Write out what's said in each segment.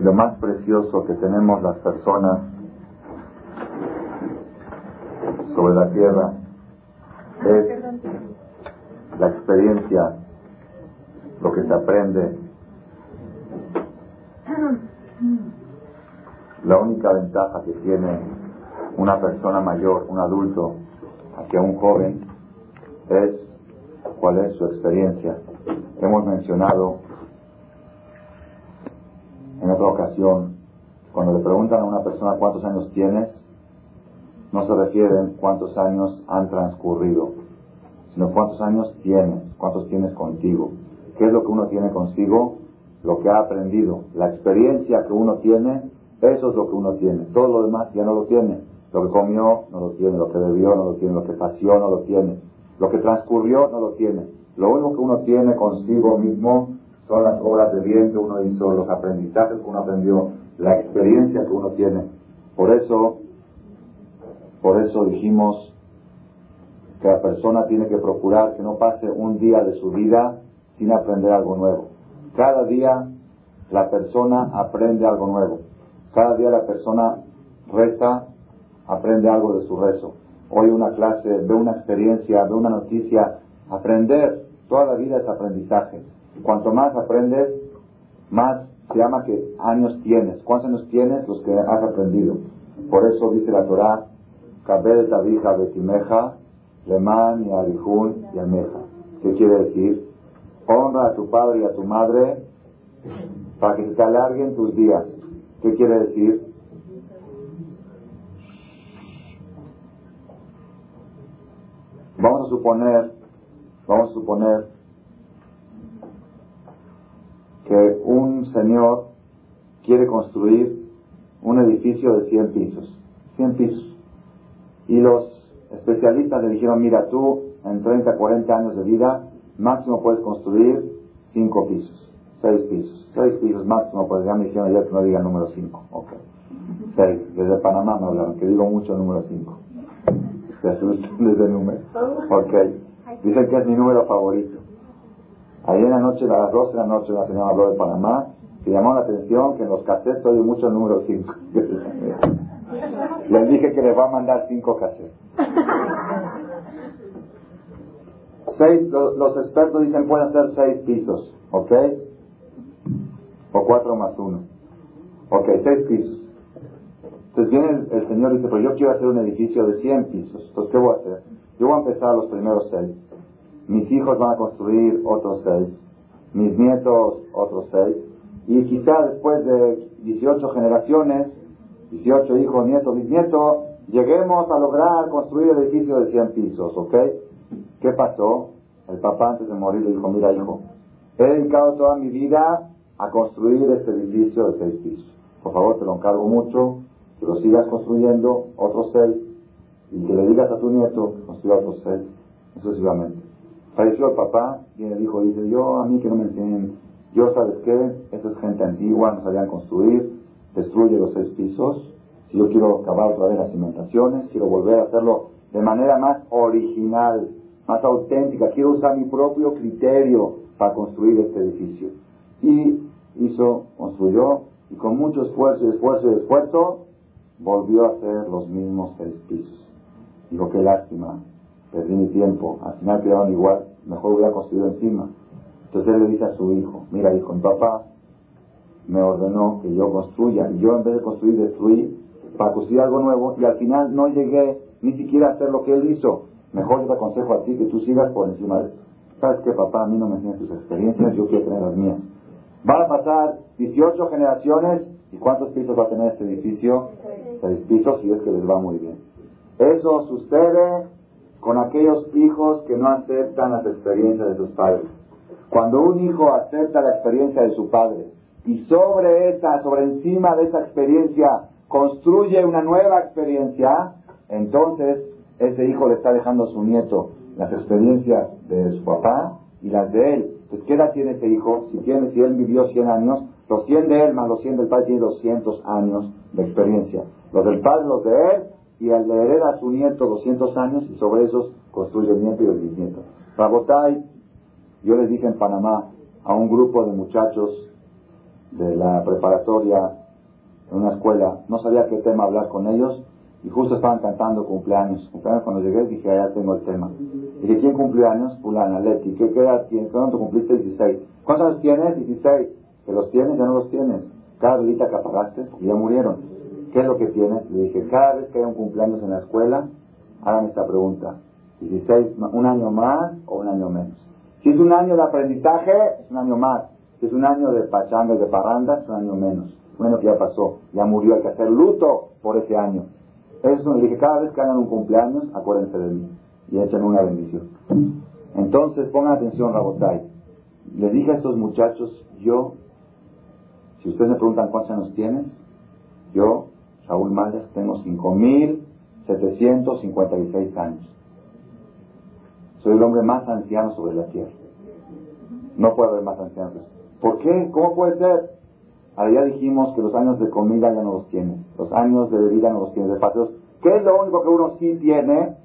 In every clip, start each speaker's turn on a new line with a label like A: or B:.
A: lo más precioso que tenemos las personas sobre la tierra es la experiencia, lo que se aprende. La única ventaja que tiene una persona mayor, un adulto, hacia un joven, es cuál es su experiencia. Hemos mencionado en otra ocasión, cuando le preguntan a una persona cuántos años tienes, no se refieren cuántos años han transcurrido, sino cuántos años tienes, cuántos tienes contigo. ¿Qué es lo que uno tiene consigo? Lo que ha aprendido, la experiencia que uno tiene, eso es lo que uno tiene. Todo lo demás ya no lo tiene. Lo que comió no lo tiene, lo que bebió no lo tiene, lo que pasió no lo tiene, lo que transcurrió no lo tiene. Lo único que uno tiene consigo mismo son las obras de bien que uno hizo, los aprendizajes que uno aprendió, la experiencia que uno tiene. Por eso, por eso dijimos que la persona tiene que procurar que no pase un día de su vida sin aprender algo nuevo. Cada día la persona aprende algo nuevo. Cada día la persona reza aprende algo de su rezo. Hoy una clase, ve una experiencia, ve una noticia. Aprender, toda la vida es aprendizaje. Cuanto más aprendes, más se llama que años tienes. ¿Cuántos años tienes? Los que has aprendido. Por eso dice la Torah, Kabel Tabija Betimeja, Leman y Arihun y Ameja. ¿Qué quiere decir? Honra a tu padre y a tu madre para que se te alarguen tus días. ¿Qué quiere decir? Vamos a suponer, vamos a suponer que un señor quiere construir un edificio de 100 pisos, 100 pisos. Y los especialistas le dijeron, mira, tú en 30, 40 años de vida, máximo puedes construir 5 pisos, 6 pisos, 6 pisos máximo, pues ya me dijeron ayer que no diga el número 5, ok. 6, desde Panamá me hablaron, que digo mucho el número 5 se asustan desde el número. Ok. Dicen que es mi número favorito. Ayer en la noche, a las 12 de la noche, la señora habló de Panamá, que llamó la atención que en los cassettes oye mucho el número 5. les dije que les va a mandar 5 cassettes. Seis, los, expertos dicen pueden ser 6 pisos, ¿ok? O 4 más 1. Ok, 6 pisos. Entonces viene el, Señor y dice, pero yo quiero hacer un edificio de 100 pisos. Entonces, ¿qué voy a hacer? Yo voy a empezar los primeros 6. Mis hijos van a construir otros 6. Mis nietos otros 6. Y quizá después de 18 generaciones, 18 hijos, nietos, bisnietos, lleguemos a lograr construir el edificio de 100 pisos, ¿ok? ¿Qué pasó? El papá antes de morir le dijo, mira hijo, he dedicado toda mi vida a construir este edificio de 6 pisos. Por favor, te lo encargo mucho, que lo sigas construyendo otros seis y que le digas a tu nieto que construya otros seis, sucesivamente. Falleció el papá y el hijo dice, yo a mí que no me enseñen, yo sabes qué, esa es gente antigua, no sabían construir, destruye los seis pisos, si yo quiero acabar otra vez las cimentaciones, quiero volver a hacerlo de manera más original, más auténtica, quiero usar mi propio criterio para construir este edificio. Y hizo, construyó, y con mucho esfuerzo y esfuerzo y esfuerzo, volvió a hacer los mismos seis pisos. Dijo, qué lástima, perdí mi tiempo, al final quedaron igual, mejor hubiera construido encima. Entonces él le dice a su hijo, mira hijo, mi papá me ordenó que yo construya, y yo en vez de construir, destruí para construir algo nuevo, y al final no llegué ni siquiera a hacer lo que él hizo. Mejor yo te aconsejo a ti que tú sigas por encima de esto. ¿Sabes qué, papá? A mí no me enseñan tus experiencias, yo quiero tener las mías. Van a pasar 18 generaciones, ¿y cuántos pisos va a tener este edificio? seis pisos y es que les va muy bien. Eso sucede con aquellos hijos que no aceptan las experiencias de sus padres. Cuando un hijo acepta la experiencia de su padre y sobre esa, sobre encima de esa experiencia, construye una nueva experiencia, entonces ese hijo le está dejando a su nieto las experiencias de su papá y las de él. Entonces, ¿qué edad tiene ese hijo? Si, tiene, si él vivió 100 años, los 100 de él más los 100 del padre tiene 200 años de experiencia. Los del padre, los de él, y al le hereda a su nieto 200 años y sobre esos construye el nieto y el bisnieto. Rabotay, yo les dije en Panamá a un grupo de muchachos de la preparatoria en una escuela, no sabía qué tema hablar con ellos y justo estaban cantando cumpleaños. Cumpleaños cuando llegué dije, ah, ya tengo el tema. Dije, ¿quién cumpleaños? Fulana, Leti. ¿Qué, qué edad tienes? ¿Cuándo cumpliste? 16. ¿Cuántos años tienes? 16. ¿Que los tienes? Ya no los tienes. Cada velita que apagaste, ya murieron. ¿Qué es lo que tienes? Le dije, cada vez que hay un cumpleaños en la escuela, hágame esta pregunta. 16, un año más o un año menos. Si es un año de aprendizaje, es un año más. Si es un año de pachanga y de parranda, es un año menos. Un año que ya pasó, ya murió, hay que hacer luto por ese año. Eso le dije, cada vez que hagan un cumpleaños, acuérdense de mí y echen una bendición. Entonces, pongan atención, Rabotai. Le dije a estos muchachos, yo, si ustedes me preguntan cuántos años tienes, yo, Saúl Maldes, tengo 5.756 años. Soy el hombre más anciano sobre la tierra. No puede haber más ancianos. ¿Por qué? ¿Cómo puede ser? Ahora ya dijimos que los años de comida ya no los tiene, los años de bebida no los tiene, de paseos. ¿Qué es lo único que uno sí tiene?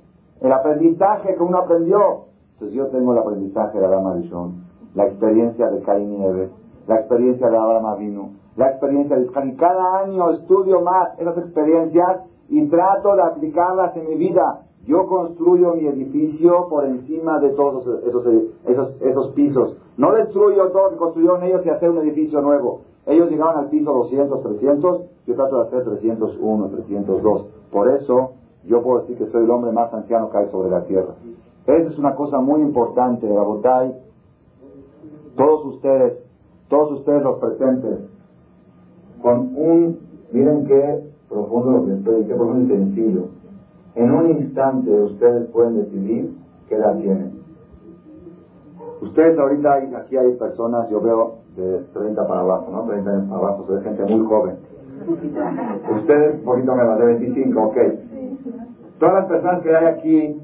A: El aprendizaje que uno aprendió. Entonces yo tengo el aprendizaje de Abraham Arishon, la experiencia de Caín y Eve, la experiencia de Abraham Avinu, la experiencia de Isaac. Y cada año estudio más esas experiencias y trato de aplicarlas en mi vida. Yo construyo mi edificio por encima de todos esos, esos, esos, pisos. No destruyo todo lo que construyeron ellos y hacer un edificio nuevo. Ellos llegaban al piso 200, 300, yo trato de hacer 301, 302. Por eso yo puedo decir que soy el hombre más anciano que hay sobre la tierra. Esa es una cosa muy importante, Rabotay. Todos ustedes, todos ustedes los presentes, con un, miren qué profundo lo que estoy, qué profundo y sencillo. En un instante ustedes pueden decidir qué edad tienen. Ustedes ahorita, aquí hay personas, yo veo de 30 para abajo, ¿no? 30 años para abajo, soy gente muy joven. Ustedes, un poquito menos, de 25, ok. Todas las personas que hay aquí,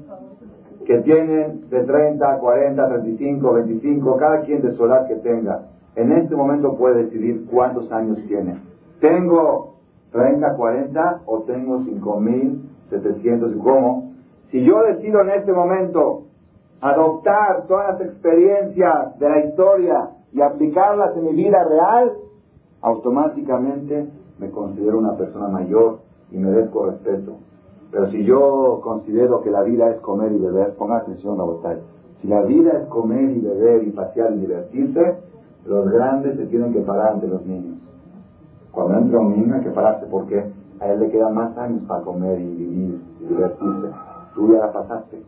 A: que tienen de 30, 40, 35, 25, cada quien de su edad que tenga, en este momento puede decidir cuántos años tiene. ¿Tengo 30, 40 o tengo 5.700 y cómo? Si yo decido en este momento adoptar todas las experiencias de la historia y aplicarlas en mi vida real, automáticamente me considero una persona mayor y merezco respeto. Pero si yo considero que la vida es comer y beber, ponga atención a votar. Si la vida es comer y beber y pasear y divertirse, los grandes se tienen que parar ante los niños. Cuando entra un niño hay que pararse porque a él le quedan más años para comer y vivir y divertirse. Tú ya la pasaste.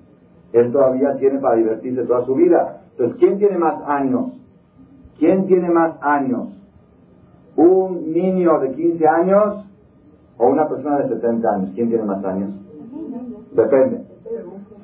A: Él todavía tiene para divertirse toda su vida. Entonces, ¿quién tiene más años? ¿Quién tiene más años? ¿Un niño de 15 años o una persona de 70 años? ¿Quién tiene más años? Depende.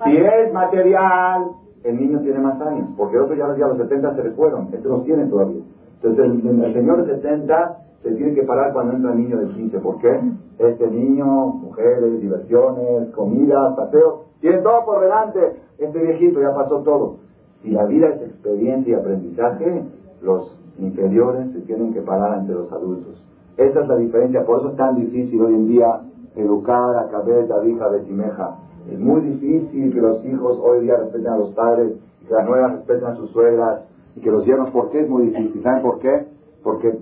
A: Si es material, el niño tiene más años, porque otros ya, ya los 70 se le fueron, estos los tienen todavía. Entonces el, señor de 70 se tiene que parar cuando entra el niño de 15. ¿Por qué? Este niño, mujeres, diversiones, comida, paseo, tiene todo por delante. Este viejito ya pasó todo. Si la vida es experiencia y aprendizaje, los inferiores se tienen que parar ante los adultos. Esa es la diferencia, por eso es tan difícil hoy en día educar a cabeza, hija, betimeja. Es muy difícil que los hijos hoy día respeten a los padres, que las nuevas respeten a sus suegras, y que los yernos, ¿por qué es muy difícil? ¿Saben por qué? Porque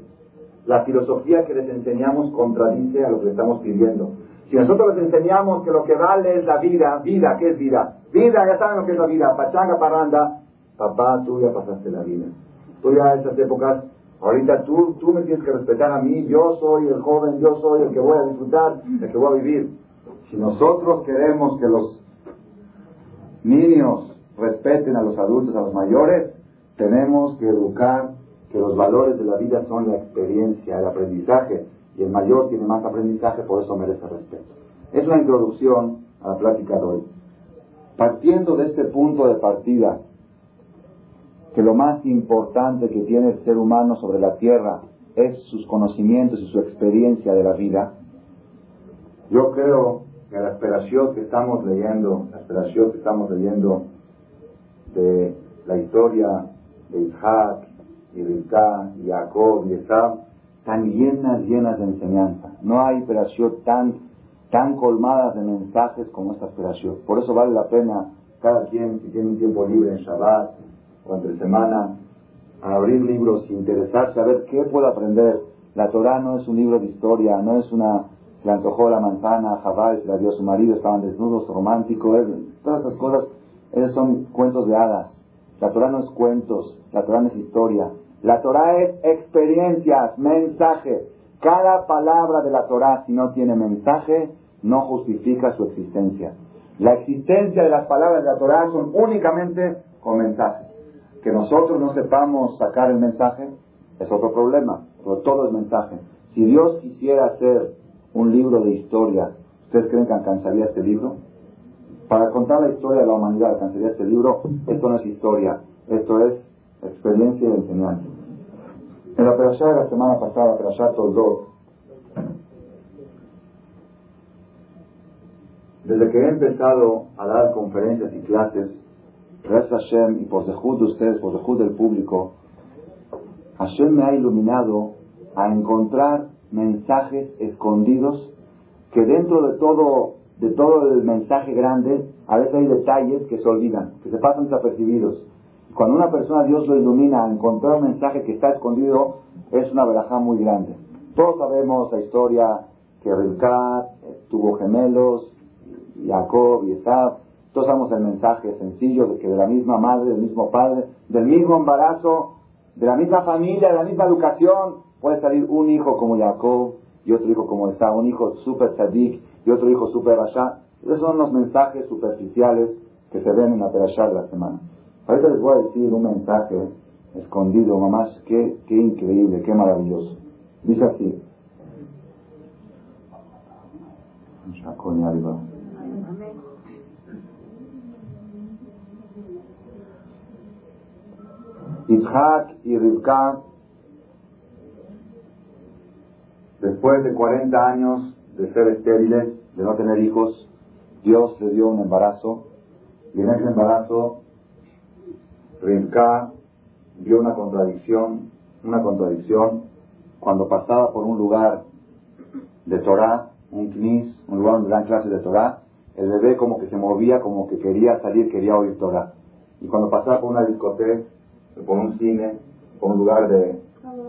A: la filosofía que les enseñamos contradice a lo que estamos pidiendo. Si nosotros les enseñamos que lo que vale es la vida, vida, ¿qué es vida? Vida, ya saben lo que es la vida, pachanga, parranda, papá, tú ya pasaste la vida. Tú ya en esas épocas, ahorita tú, tú me tienes que respetar a mí, yo soy el joven, yo soy el que voy a disfrutar, el que voy a vivir. Si nosotros queremos que los niños respeten a los adultos, a los mayores, tenemos que educar que los valores de la vida son la experiencia, el aprendizaje, y el mayor tiene más aprendizaje, por eso merece respeto. Es una introducción a la plática de hoy. Partiendo de este punto de partida, que lo más importante que tiene el ser humano sobre la tierra es sus conocimientos y su experiencia de la vida, yo creo que la esperación que estamos leyendo, la esperación que estamos leyendo de la historia de Isaac y Rivka y Jacob y Esab, tan llenas, llenas de enseñanza. No hay operación tan, tan colmadas de mensajes como esta operación. Por eso vale la pena cada quien, que tiene un tiempo libre en Shabbat o entre semana, a abrir libros, interesarse, a ver qué puedo aprender. La Torah no es un libro de historia, no es una... Le antojó la manzana a Jabal, se la dio a su marido, estaban desnudos, románticos, todas esas cosas, esos son cuentos de hadas. La Torah no es cuentos, la Torah no es historia. La Torah es experiencias, mensaje. Cada palabra de la Torah, si no tiene mensaje, no justifica su existencia. La existencia de las palabras de la Torah son únicamente con mensaje. Que nosotros no sepamos sacar el mensaje es otro problema, pero todo es mensaje. Si Dios quisiera hacer un libro de historia, ¿ustedes creen que alcanzaría este libro? Para contar la historia de la humanidad, alcanzaría este libro. Esto no es historia, esto es experiencia y enseñanza. En la perashá de la semana pasada, perashá Toldot, desde que he empezado a dar conferencias y clases, Rez Hashem y por de ustedes, por dejud del público, Hashem me ha iluminado a encontrar mensajes escondidos que dentro de todo, de todo el mensaje grande, a veces hay detalles que se olvidan, que se pasan desapercibidos. Cuando una persona Dios lo ilumina a encontrar un mensaje que está escondido, es una verajá muy grande. Todos sabemos la historia que Rilkat tuvo gemelos, Jacob y Esab. Todos sabemos el mensaje sencillo de que de la misma madre, del mismo padre, del mismo embarazo, de la misma familia, de la misma educación, puede salir un hijo como Jacob y otro hijo como Esab, un hijo super tzadik y otro hijo super rasha. Esos son los mensajes superficiales que se ven en la perashá de la semana. Ahorita les voy a decir un mensaje escondido, mamás, qué, qué increíble, qué maravilloso. Dice así. Isaac y Rivka, después de 40 años de ser estériles, de no tener hijos, Dios le dio un embarazo y en ese embarazo Rivka vio una contradicción, una contradicción cuando pasaba por un lugar de Torah, un knis, un lugar donde dan clases de Torah, el bebé como que se movía, como que quería salir, quería oír Torah. Y cuando pasaba por una discoteca, por un cine, por un lugar de...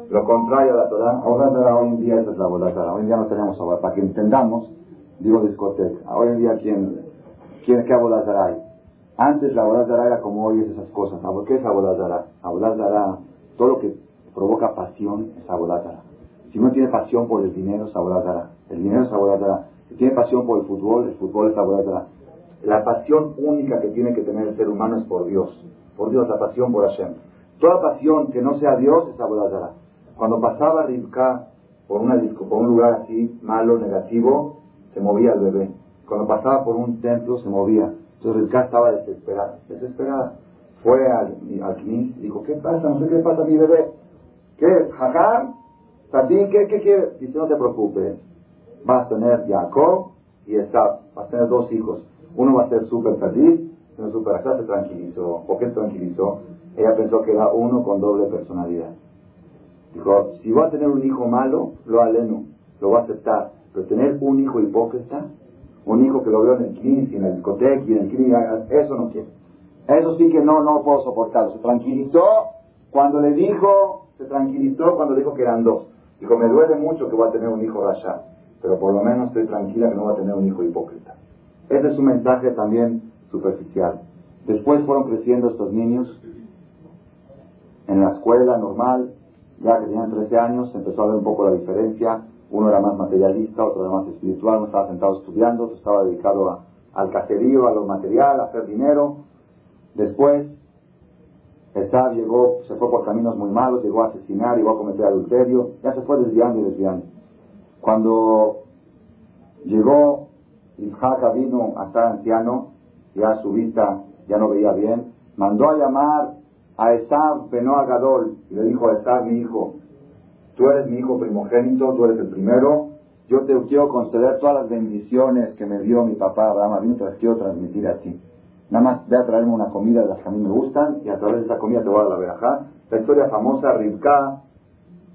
A: Lo contrario a la Torah, ahora hoy en día es la Torah. Hoy en día no tenemos ahora. Para que entendamos, digo discoteca. Hoy en día, ¿quién, quién qué Torah hay? Antes la Torah era como hoy es esas cosas. ¿Qué es Torah? Torah, todo lo que provoca pasión es Torah. Si uno tiene pasión por el dinero, es Torah. El dinero es Torah. Si tiene pasión por el fútbol, el fútbol es Torah. La pasión única que tiene que tener el ser humano es por Dios. Por Dios, la pasión por Hashem. Toda pasión que no sea Dios es Abodazara. Cuando pasaba Rivka por, una disco, por un lugar así malo, negativo, se movía el bebé. Cuando pasaba por un templo, se movía. Entonces Rivka estaba desesperada. Desesperada. Fue al, al y dijo, ¿qué pasa? No sé qué pasa a mi bebé. ¿Qué? ¿Jajar? ¿Tadín? ¿Qué, qué quiere? Dice, no te preocupes. Vas a tener Jacob y Esab. Vas a tener dos hijos. Uno va a ser súper feliz, uno súper allá se tranquilizó. ¿Por qué tranquilizó? Ella pensó que era uno con doble personalidad. Dijo, si va a tener un hijo malo, lo aleno, lo va a aceptar. Pero tener un hijo hipócrita, un hijo que lo veo en el y en la discoteca y en el clinic, eso no quiero. Eso sí que no, no puedo soportarlo. Se tranquilizó cuando le dijo, se tranquilizó cuando dijo que eran dos. Dijo, me duele mucho que va a tener un hijo allá, pero por lo menos estoy tranquila que no va a tener un hijo hipócrita. Ese es un mensaje también superficial. Después fueron creciendo estos niños en la escuela normal, ya que tenían 13 años, se empezó a ver un poco la diferencia. Uno era más materialista, otro era más espiritual, uno estaba sentado estudiando, estaba dedicado al caserío, a lo material, a hacer dinero. Después, Esab llegó, se fue por caminos muy malos, llegó a asesinar, llegó a cometer adulterio, ya se fue desviando y desviando. Cuando llegó Isaac vino a estar anciano, ya su vista ya no veía bien, mandó a llamar a Esab a Gadol y le dijo a Esab, mi hijo, tú eres mi hijo primogénito, tú eres el primero, yo te quiero conceder todas las bendiciones que me dio mi papá Abraham te las quiero transmitir a ti. Nada más ve a traerme una comida de las que a mí me gustan y a través de esa comida te voy a dar la verajá. La historia famosa, Rivka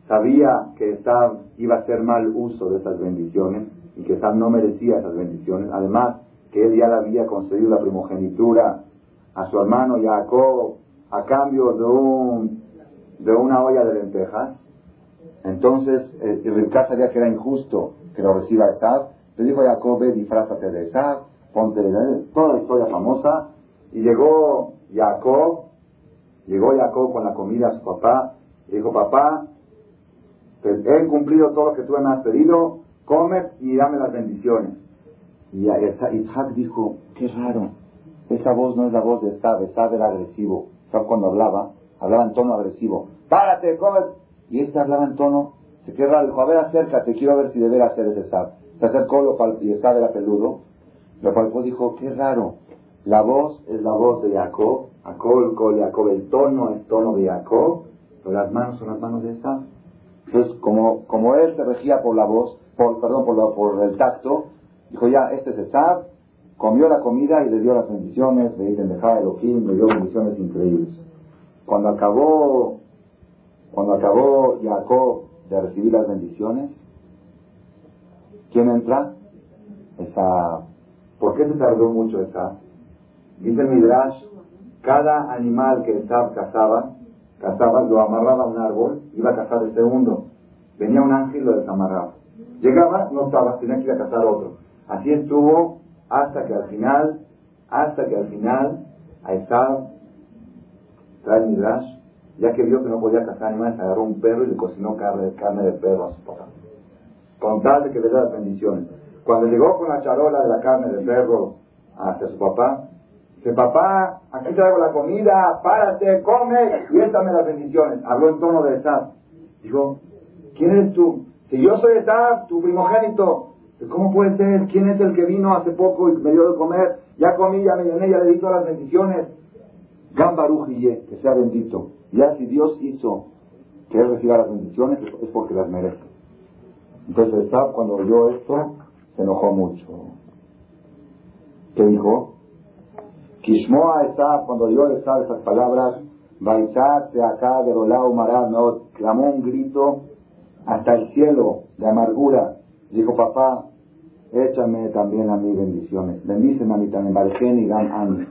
A: sabía que Esab iba a hacer mal uso de esas bendiciones y que Esab no merecía esas bendiciones. Además, que él ya le había concedido la primogenitura a su hermano Jacob a cambio de un, de una olla de lentejas. Entonces, eh, Rivka sabía que era injusto que lo reciba Esab. Le dijo a Jacob, ve, disfrázate de Esab, ponte toda la historia famosa. Y llegó Jacob, llegó Jacob con la comida a su papá. Y dijo, papá, he cumplido todo lo que tú me has pedido, come y dame las bendiciones. Y Isaac dijo, qué raro, esa voz no es la voz de Esab, Esab era agresivo. Esab cuando hablaba, hablaba en tono agresivo. Párate, come. Y este hablaba en tono, se quedó raro, dijo, a ver, acércate, quiero ver si deberá ser ese Esab. Se acercó lo y Esab era peludo. Lo palpó dijo, qué raro, la voz es la voz de Jacob, Jacob, el Jacob, el tono es tono de Jacob, pero las manos son las manos de Esab. Entonces, como, como él se regía por la voz, por, perdón, por, por el tacto, dijo ya, este es Esab, comió la comida y le dio las bendiciones, de dejar Elohim, le dio bendiciones increíbles. Cuando acabó, cuando acabó Jacob de recibir las bendiciones, ¿quién entra? Esa. ¿Por qué se tardó mucho esa? Dice el Midrash, cada animal que Esab cazaba, cazaba, lo amarraba a un árbol, iba a cazar el segundo. Venía un ángel y lo desamarraba. Llegaba, no estaba, tenía que ir a cazar otro. Así estuvo hasta que al final, hasta que al final, a Esab, trae Midrash, ya que vio que no podía cazar animales, agarró un perro y le cocinó carne, carne de perro a su papá. Con tal de que le dé las bendiciones. Cuando llegó con la charola de la carne de perro hacia su papá, Dice, papá, aquí traigo la comida, párate, come y éstame las bendiciones. Habló en tono de Esab. Dijo, ¿quién eres tú? Si yo soy Esab, tu primogénito. ¿Cómo puede ser? ¿Quién es el que vino hace poco y me dio de comer? Ya comí, ya me llené, ya le di todas las bendiciones. Gambarujille, que sea bendito. Ya si Dios hizo que él reciba las bendiciones, es porque las merece. Entonces Esab, cuando oyó esto, se enojó mucho. ¿Qué dijo? Kishmoa Esab, cuando yo Esab esas palabras, Baitzat de acá de Rolao Marad, clamó un grito hasta el cielo de amargura. Dijo, papá, échame también a mí bendiciones. Bendíceme a mí también, y Gam Ani.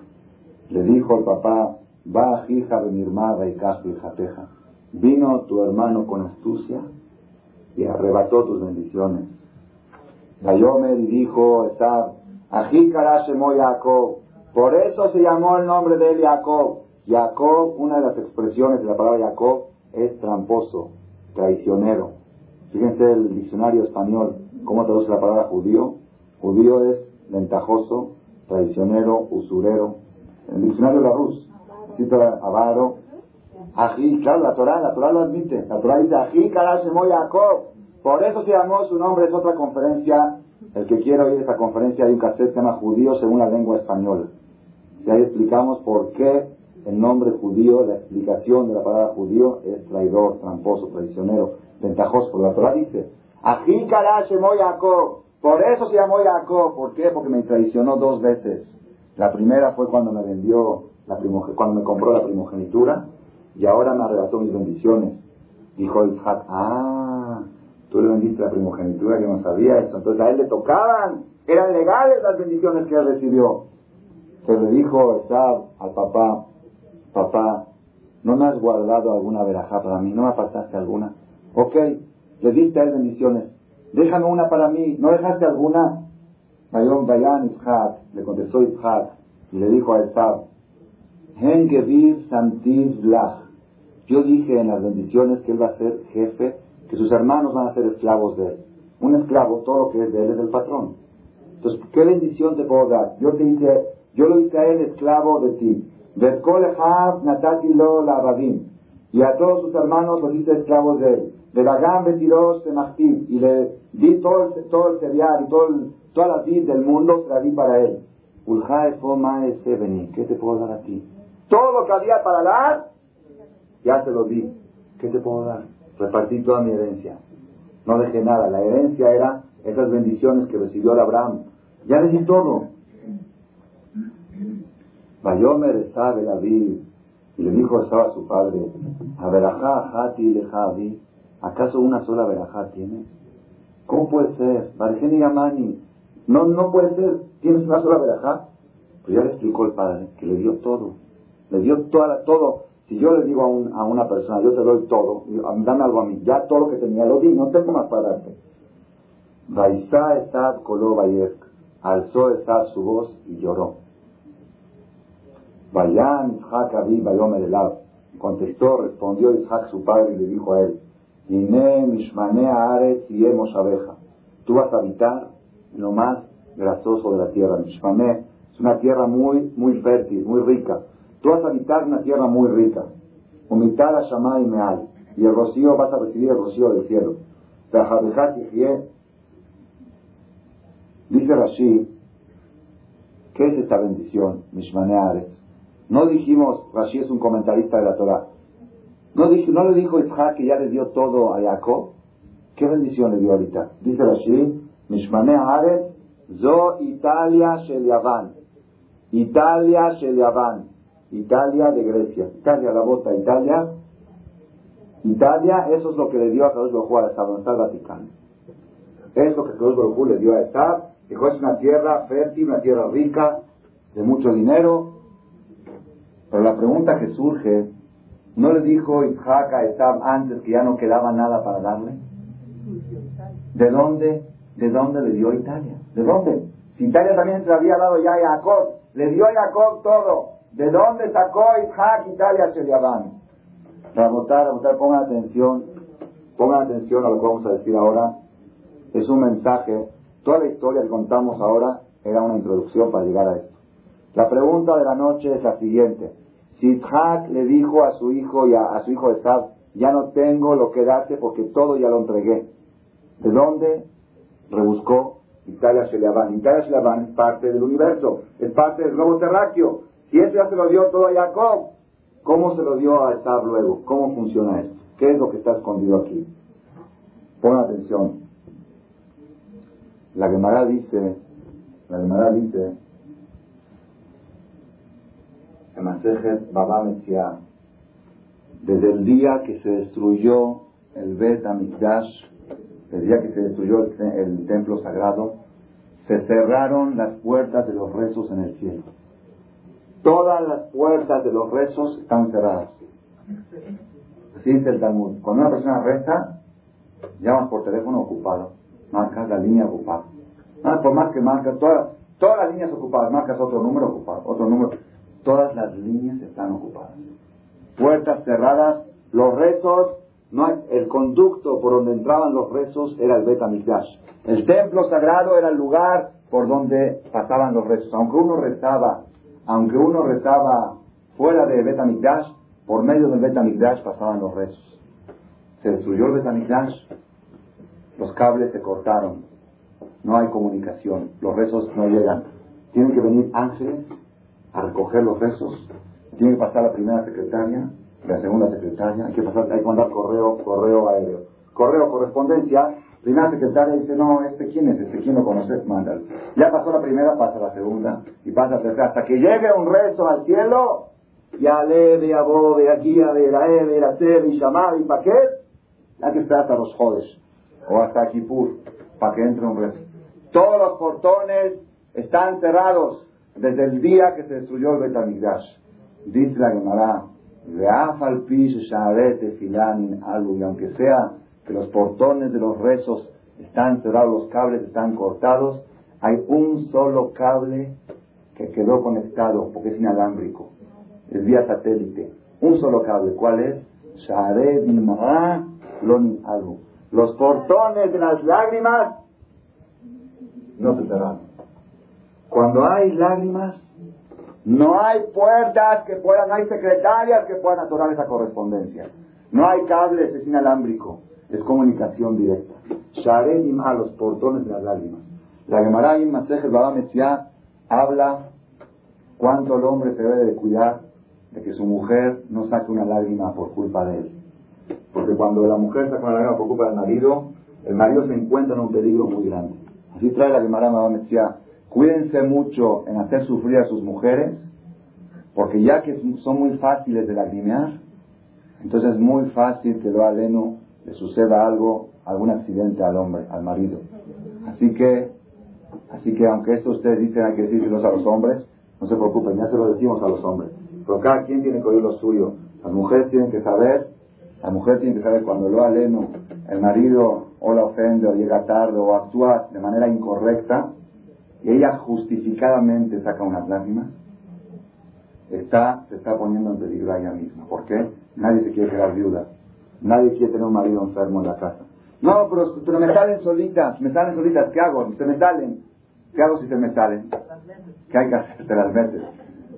A: Le dijo el papá, va hija de mi hermana y caso y jateja. Vino tu hermano con astucia y arrebató tus bendiciones. Gayomer y dijo, Esab, Ají Jacob, por eso se llamó el nombre de él Jacob. Jacob, una de las expresiones de la palabra Jacob, es tramposo, traicionero. Fíjense el diccionario español, cómo traduce la palabra judío. Judío es ventajoso, traicionero, usurero. En el diccionario de la Rus, cita avaro. Ají, claro, la Torah, la Torah lo admite. La Torah dice, Ají, Karashemo Jacob. Por eso se llamó su nombre, es otra conferencia. El que quiera oír esta conferencia hay un cassette que se llama Judío según la lengua española. Y ahí explicamos por qué el nombre judío, la explicación de la palabra judío es traidor, tramposo, traicionero, ventajoso. Porque la Torah dice, Ají Jacob. Por eso se llamó Jacob. ¿Por qué? Porque me traicionó dos veces. La primera fue cuando me vendió, la cuando me compró la primogenitura y ahora me arrebató mis bendiciones. Dijo Isaac, ah, tú le vendiste la primogenitura, yo no sabía eso. Entonces a él le tocaban, eran legales las bendiciones que él recibió. Se le dijo Esab al papá, papá, ¿no me has guardado alguna verajá para mí? ¿No me apartaste alguna? Ok, le diste a él bendiciones. Déjame una para mí. ¿No dejaste alguna? Mayom Dayan le contestó Ishak y le dijo a Esab, Hen Gevir Santiv Lach. Yo dije en las bendiciones que él va a ser jefe, que sus hermanos van a ser esclavos de él. Un esclavo, todo lo que es de él es el patrón. Entonces, ¿qué bendición te puedo dar? Yo te dije yo lo hice a él esclavo de ti. natati lo la Y a todos sus hermanos los hice esclavos de él. De la gambe tiró Y le di todo el, todo el cereal y todo toda la vida del mundo se la di para él. ¿Qué te puedo dar a ti? Todo lo que había para dar, ya se lo di. ¿Qué te puedo dar? Repartí toda mi herencia. No dejé nada. La herencia era esas bendiciones que recibió el Abraham. Ya le di todo. Vayomer sabe David, y le dijo a su padre, lejavi, ¿acaso una sola verajá tienes? ¿Cómo puede ser? Bargeni Yamani, no, no puede ser, ¿tienes una sola verajá? Pues ya le explicó el padre, que le dio todo, le dio toda todo, Si yo le digo a, a una persona, yo te doy todo, dame algo a mí, ya todo lo que tenía lo di, no tengo más para darte. Vaisá Esab coló alzó Esab su voz y lloró. Vayan Isaac Abi Bayomer Elab. Contestó, respondió Isaac su padre y le dijo a él, Ine Mishmane Aretz y abeja. Tú vas a habitar lo más grasoso de la tierra. Mishmane es una tierra muy, muy fértil, muy rica. Tú vas a habitar una tierra muy rica. Humitar a y Meal. Y el rocío, vas a recibir el rocío del cielo. Dice Rashi, ¿qué es esta bendición? Mishmane Aretz. No dijimos, Rashi es un comentarista de la Torah. No, no le dijo Isaac que ya le dio todo a Jacob. ¿Qué bendición le dio ahorita? Dice Rashi, Mishmane Ares, Zo Italia Shel Italia Shel Italia de Grecia. Italia, la bota Italia. Italia, eso es lo que le dio a Kadosh Baruj a está el Vaticano. Es lo que Kadosh Baruj le dio a Estab. Dijo, es una tierra fértil, una tierra rica, de mucho dinero, pero la pregunta que surge, ¿no le dijo Isaac a Esab antes que ya no quedaba nada para darle? ¿De dónde? ¿De dónde le dio Italia? ¿De dónde? Si Italia también se le había dado ya a Jacob, le dio a Jacob todo. ¿De dónde sacó Isaac Italia Sheliabán? Rabotar, Rabotar, pongan atención, pongan atención a lo que vamos a decir ahora. Es un mensaje. Toda la historia que contamos ahora era una introducción para llegar a esto. La pregunta de la noche es la siguiente. Si Isaac le dijo a su hijo y a, su hijo Esab, ya no tengo lo que darte porque todo ya lo entregué. ¿De dónde? Rebuscó Italia Sheliaban. Italia Sheliaban es parte del universo, es parte del globo terráqueo. Si eso ya se lo dio todo a Jacob, ¿cómo se lo dio a Esab luego? ¿Cómo funciona esto? ¿Qué es lo que está escondido aquí? Pon atención. La Gemara dice, la Gemara dice, Baba desde el día que se destruyó el Bet Amikdash, el día que se destruyó el, templo sagrado, se cerraron las puertas de los rezos en el cielo. Todas las puertas de los rezos están cerradas. Así dice el Talmud. Cuando una persona resta, llamas por teléfono ocupado, marcas la línea ocupada. Ah, por más que marcas, todas, todas las líneas ocupadas, marcas otro número ocupado, otro número todas las líneas están ocupadas. Puertas cerradas, los rezos, no el conducto por donde entraban los rezos era el Bet El templo sagrado era el lugar por donde pasaban los rezos. Aunque uno rezaba, aunque uno rezaba fuera de Bet por medio del Bet pasaban los rezos. Se destruyó el Bet los cables se cortaron, no hay comunicación, los rezos no llegan. Tienen que venir ángeles a recoger los rezos, tiene que pasar la primera secretaria, la segunda secretaria, hay que pasar, hay que mandar correo, correo aéreo. Correo, correspondencia, primera secretaria dice, no, este quién es, este quién lo conoces, mándalo. Ya pasó la primera, pasa la segunda, y pasa la tercera, hasta que llegue un rezo al cielo, ya leve, abobe, aquí, a ver, a ver, a ser, y llamar, y paquet, hay que esperar hasta los jodes, o hasta Kipur, para que entre un rezo. Todos los portones están cerrados, desde el día que se destruyó el Betamigdash. Dice la Gemara, y aunque sea que los portones de los rezos están cerrados, los cables están cortados, hay un solo cable que quedó conectado porque es inalámbrico, es vía satélite. Un solo cable, ¿cuál es? Los portones de las lágrimas no se cerraron. Cuando hay lágrimas, no hay puertas que puedan, no hay secretarias que puedan atorar esa correspondencia. No hay cables, es inalámbrico, es comunicación directa. Sharedim a los portones de las lágrimas. La Gemara en Masejet Baba habla cuánto el hombre se debe de cuidar de que su mujer no saque una lágrima por culpa de él. Porque cuando la mujer saca una lágrima por culpa del marido, el marido se encuentra en un peligro muy grande. Así trae la Gemara Baba Cuídense mucho en hacer sufrir a sus mujeres, porque ya que son muy fáciles de lagrimear, entonces es muy fácil que lo aleno le suceda algo, algún accidente al hombre, al marido. Así que, así que aunque esto ustedes dicen hay que decírselos a los hombres, no se preocupen, ya se lo decimos a los hombres. Pero cada quien tiene que oír lo suyo. Las mujeres tienen que saber, la mujer tiene que saber cuando lo aleno, el marido o la ofende o llega tarde o actúa de manera incorrecta ella justificadamente saca unas lágrimas, está, se está poniendo en peligro a ella misma. ¿Por qué? Nadie se quiere quedar viuda. Nadie quiere tener un marido enfermo en la casa. No, pero, pero me salen solitas, me salen solitas, ¿qué hago? Se me salen. ¿Qué hago si se me salen? ¿Qué hay que hacer? Te las metes.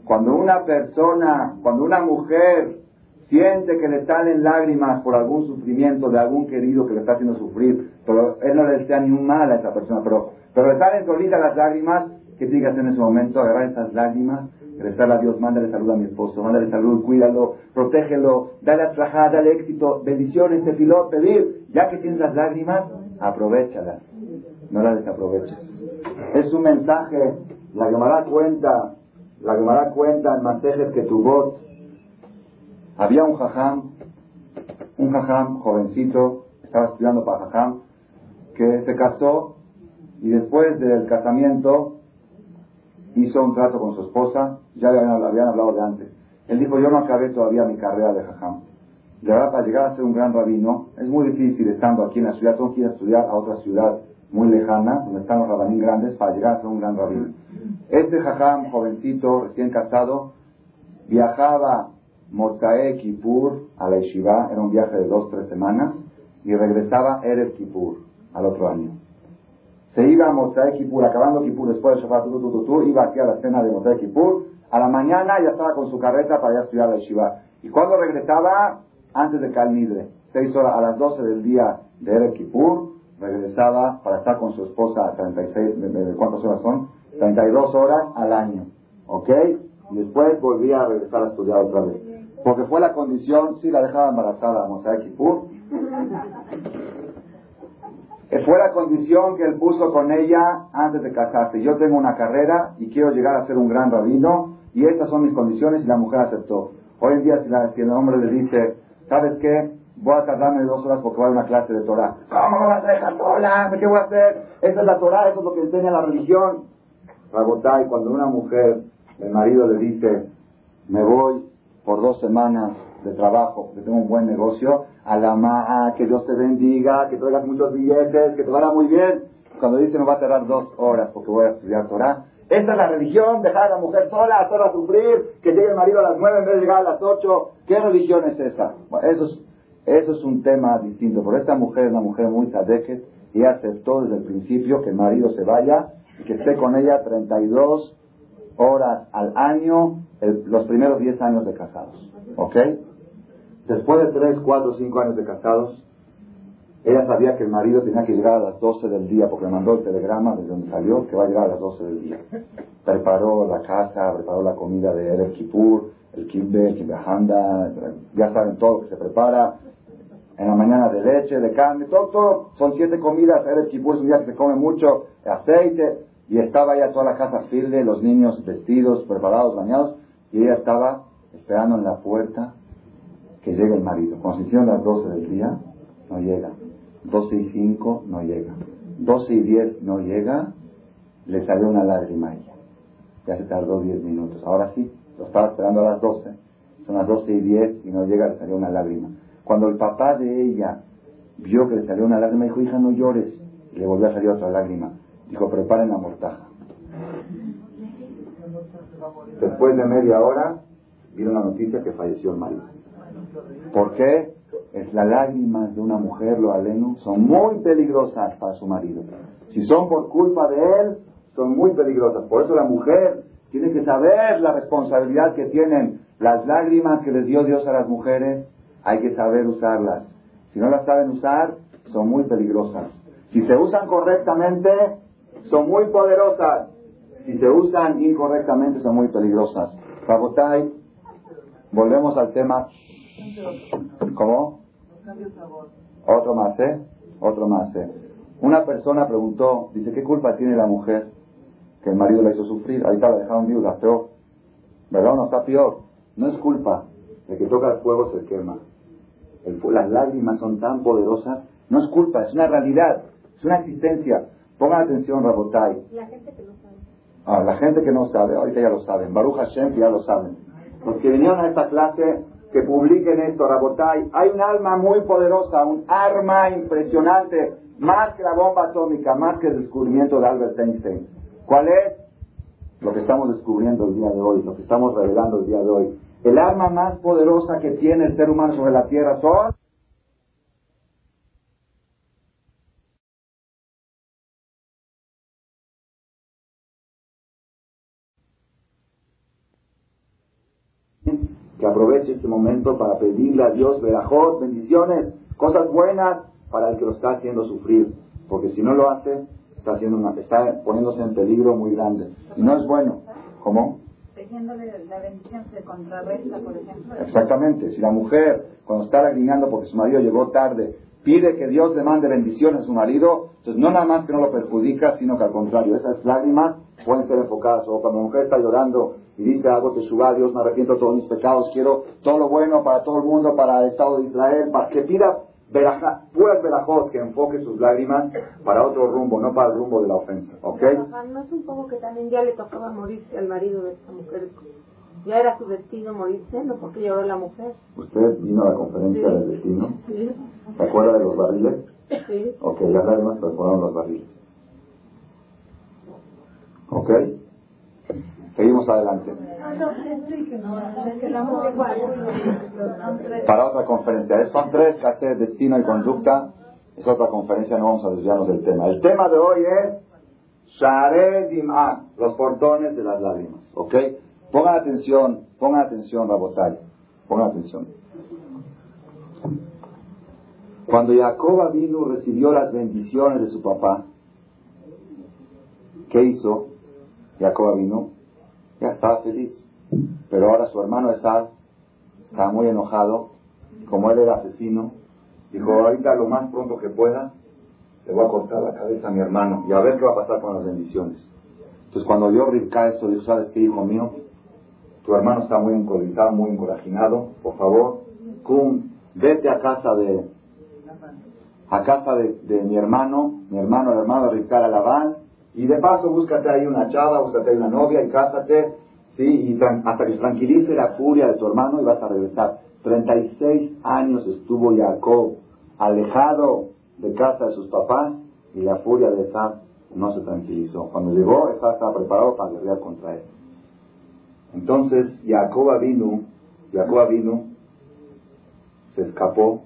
A: Cuando una persona, cuando una mujer siente que le salen lágrimas por algún sufrimiento de algún querido que le está haciendo sufrir, pero él no le desea ni un mal a esa persona, pero, pero le salen solitas las lágrimas, ¿qué tiene que hacer en ese momento? Agarrar esas lágrimas, rezarle a Dios, mándale salud a mi esposo, mándale salud, cuídalo, protégelo, dale atrajada, dale éxito, bendiciones, te piló, pedir, ya que tienes las lágrimas, aprovechalas, no las desaproveches. Es un mensaje, la da cuenta, la da cuenta en Masejes que tu voz había un jajam, un jajam jovencito, estaba estudiando para jajam, que se casó y después del casamiento hizo un trato con su esposa, ya habían, habían hablado de antes. Él dijo, yo no acabé todavía mi carrera de jajam. De verdad, para llegar a ser un gran rabino, es muy difícil estando aquí en la ciudad, tengo que ir a estudiar a otra ciudad muy lejana, donde están los rabanín grandes, para llegar a ser un gran rabino. Este jajam, jovencito, recién casado, viajaba Motae Kippur a la Yeshiva, era un viaje de dos, tres semanas, y regresaba Erev Kippur al otro año. Se iba a Motae Kippur, acabando Kippur, después de Shabbat, iba aquí a la cena de Motae Kippur, a la mañana ya estaba con su carreta para ir a estudiar la Yeshiva. Y cuando regresaba, antes de Kalnidre, seis horas, a las 12 del día de Erev Kippur, regresaba para estar con su esposa 36, ¿cuántas horas son? 32 horas al año. ¿Ok? Y después volvía a regresar a estudiar otra vez. Porque fue la condición, sí la dejaba embarazada a Moshe Kippur. Eh, fue la condición que él puso con ella antes de casarse. Yo tengo una carrera y quiero llegar a ser un gran rabino y estas son mis condiciones y la mujer aceptó. Hoy en día si, el hombre le dice, ¿sabes qué? Voy a tardarme dos horas porque voy a una clase de Torah. ¿Cómo me vas a dejar sola? ¿Qué voy a hacer? Esa es la Torah, eso es lo que enseña la religión. Rabotay, cuando una mujer, el marido le dice, me voy por dos semanas de trabajo, que tengo un buen negocio, a la ma, que Dios te bendiga, que traigas muchos billetes, que te vaya muy bien. Cuando dice me va a tardar dos horas porque voy a estudiar Torah, esta es la religión, dejar a la mujer sola, sola a sufrir, que llegue el marido a las nueve en vez de llegar a las ocho. ¿Qué religión es esa? eso, es, eso es un tema distinto. Pero esta mujer es una mujer muy tadeque y aceptó desde el principio que el marido se vaya y que esté con ella 32 horas al año los primeros 10 años de casados. ¿Ok? Después de 3, 4, 5 años de casados, ella sabía que el marido tenía que llegar a las 12 del día, porque le mandó el telegrama desde donde salió, que va a llegar a las 12 del día. Preparó la casa, preparó la comida de El Kippur, el kimbe, el kimbehanda, ya saben todo que se prepara. En la mañana de leche, de carne, todo, todo. Son siete comidas. El Kippur es un día que se come mucho aceite. Y estaba ya toda la casa firme, los niños vestidos, preparados, bañados. Y ella estaba esperando en la puerta que llegue el marido. Cuando se hicieron las 12 del día, no llega. 12 y 5 no llega. 12 y 10 no llega, le salió una lágrima a ella. Ya se tardó 10 minutos. Ahora sí, lo estaba esperando a las 12. Son las 12 y 10 y no llega, le salió una lágrima. Cuando el papá de ella vio que le salió una lágrima, dijo, hija, no llores. Y le volvió a salir otra lágrima. Dijo, preparen la mortaja. Después de media hora, vino la noticia que falleció el marido. ¿Por qué? Es las lágrimas de una mujer, lo aleno, son muy peligrosas para su marido. Si son por culpa de él, son muy peligrosas. Por eso la mujer tiene que saber la responsabilidad que tienen las lágrimas que les dio Dios a las mujeres. Hay que saber usarlas. Si no las saben usar, son muy peligrosas. Si se usan correctamente, son muy poderosas. Si se usan incorrectamente, son muy peligrosas. Rabotai, volvemos al tema. ¿Cómo? Otro más, ¿eh? Otro más, ¿eh? Una persona preguntó, dice, ¿qué culpa tiene la mujer que el marido la hizo sufrir? Ahí está, la dejaron viuda, peor. ¿Verdad no? Está peor. No es culpa. de que toca el fuego se quema. las lágrimas son tan poderosas. No es culpa, es una realidad. Es una existencia. Pongan atención, Rabotai. La gente que no sabe. Ah, la gente que no sabe, ahorita ya lo saben. Baruch Hashem ya lo saben. Los que vinieron a esta clase que publiquen esto, Rabotay. Hay un alma muy poderosa, un arma impresionante, más que la bomba atómica, más que el descubrimiento de Albert Einstein. ¿Cuál es? Lo que estamos descubriendo el día de hoy, lo que estamos revelando el día de hoy. El arma más poderosa que tiene el ser humano sobre la tierra son aproveche este momento para pedirle a Dios verajot, bendiciones, cosas buenas para el que lo está haciendo sufrir. Porque si no lo hace, está, haciendo una, está poniéndose en peligro muy grande. Y no es bueno. ¿Cómo?
B: la bendición se contrarresta, por ejemplo.
A: Exactamente. Si la mujer, cuando está lagrimeando porque su marido llegó tarde, pide que Dios le mande bendiciones a su marido, entonces no nada más que no lo perjudica, sino que al contrario, esas lágrimas pueden ser enfocadas. O cuando la mujer está llorando y dice algo te suba, Dios me arrepiento de todos mis pecados, quiero todo lo bueno para todo el mundo, para el Estado de Israel, para que pida puras verajot que enfoque sus lágrimas para otro rumbo, no para el rumbo de la ofensa. ¿Ok?
B: ¿No es un poco que también ya le tocaba morirse al marido de esta mujer? Ya era su destino morirse, ¿no? Porque lloró la mujer.
A: ¿Usted vino a la conferencia del destino? Sí. ¿Se acuerda de los barriles?
B: Sí.
A: Ok, las lágrimas transformaron los barriles. ¿Ok? Seguimos adelante. Para otra conferencia. Son tres cassettes, destino y conducta. Es otra conferencia, no vamos a desviarnos del tema. El tema de hoy es Share Dim'ah, los portones de las lágrimas. ¿Ok? Pongan atención, pongan atención, Rabotay. Pongan atención. Cuando Jacob vino recibió las bendiciones de su papá, ¿qué hizo? Jacob vino ya estaba feliz. Pero ahora su hermano Esad estaba muy enojado, como él era asesino, dijo, ahorita lo más pronto que pueda, le voy a cortar la cabeza a mi hermano y a ver qué va a pasar con las bendiciones. Entonces cuando vio Rivka esto, dijo, ¿sabes qué, hijo mío? Tu hermano está muy encorajado, muy encorajinado, por favor, cum, vete a casa de a casa de, mi hermano, mi hermano, el hermano de Rivka Labán, y de paso, búscate ahí una chava, búscate ahí una novia y cásate, ¿sí? Y hasta que tranquilice la furia de tu hermano y vas a regresar. 36 años estuvo Jacob alejado de casa de sus papás y la furia de esa no se tranquilizó. Cuando llegó, estaba preparado para guerrear contra él. Entonces, Jacob vino, Jacob vino, se escapó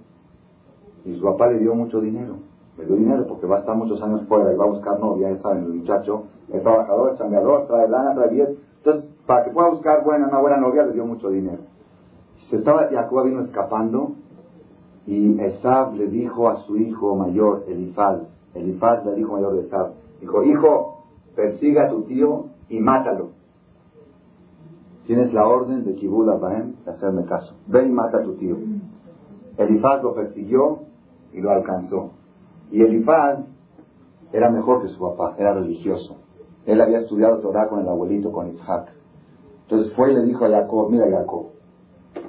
A: y su papá le dio mucho dinero le dio dinero porque va a estar muchos años fuera y va a buscar novia, ya saben, el muchacho es trabajador, es chambeador, trae lana, trae bien. Entonces, para que pueda buscar buena, una buena novia, le dio mucho dinero. Se estaba, Jacob vino escapando y Esab le dijo a su hijo mayor, Elifaz, Elifaz le dijo mayor de Esab, dijo, hijo, persiga a tu tío y mátalo. Tienes la orden de Kibud Abahem de hacerme caso. Ve y mata a tu tío. Elifaz lo persiguió y lo alcanzó. Y Elifaz era mejor que su papá, era religioso. Él había estudiado Torah con el abuelito, con Isaac. Entonces fue y le dijo a Jacob, mira Jacob,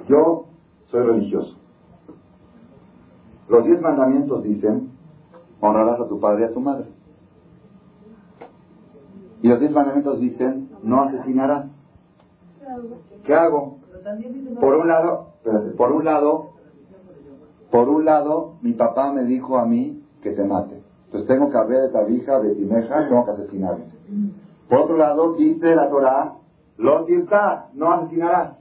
A: yo soy religioso. Los diez mandamientos dicen, honrarás a tu padre y a tu madre. Y los diez mandamientos dicen, no asesinarás. ¿Qué hago? Por un lado, por un lado, por un lado, mi papá me dijo a mí que te mate. Entonces tengo que haber de tabija, de timeja, tengo que asesinarte. Por otro lado, dice la Torah, lo no asesinarás.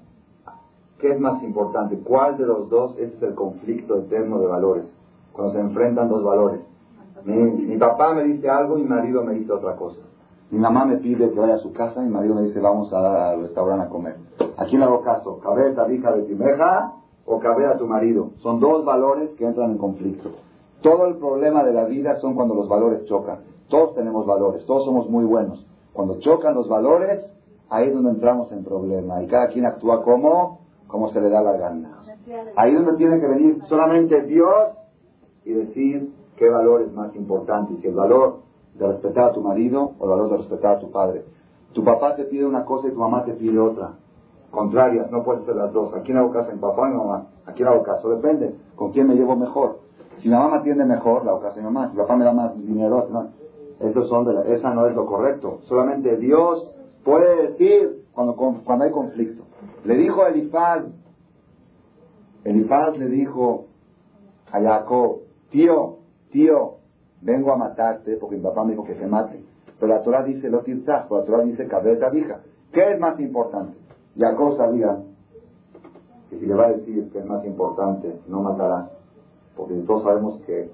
A: ¿Qué es más importante? ¿Cuál de los dos es el conflicto eterno de valores? Cuando se enfrentan dos valores. Mi, papá me dice algo mi marido me dice otra cosa. Mi mamá me pide que vaya a su casa y mi marido me dice vamos a al restaurante a comer. Aquí no hago caso. ¿Cabe de tabija de timeja o cabe a tu marido? Son dos valores que entran en conflicto. Todo el problema de la vida son cuando los valores chocan. Todos tenemos valores, todos somos muy buenos. Cuando chocan los valores, ahí es donde entramos en problema. Y cada quien actúa como, como se le da la gana. Ahí es donde tiene que venir solamente Dios y decir qué valor es más importante. Si el valor de respetar a tu marido o el valor de respetar a tu padre. Tu papá te pide una cosa y tu mamá te pide otra. Contrarias, no pueden ser las dos. ¿A quién hago caso? ¿En papá o en mamá? ¿A quién hago caso? Depende. ¿Con quién me llevo mejor? Si mi mamá atiende mejor, la ocasión más. Si mi papá me da más dinero, no. Eso son de esa no es lo correcto. Solamente Dios puede decir cuando, hay conflicto. Le dijo a Elifaz, Elifaz le dijo a Jacob, tío, tío, vengo a matarte porque mi papá me dijo que te mate. Pero la Torah dice lo tirzah, la Torah dice cabeza vieja. ¿Qué es más importante? Jacob sabía que si le va a decir que es más importante, no matarás. Porque todos sabemos que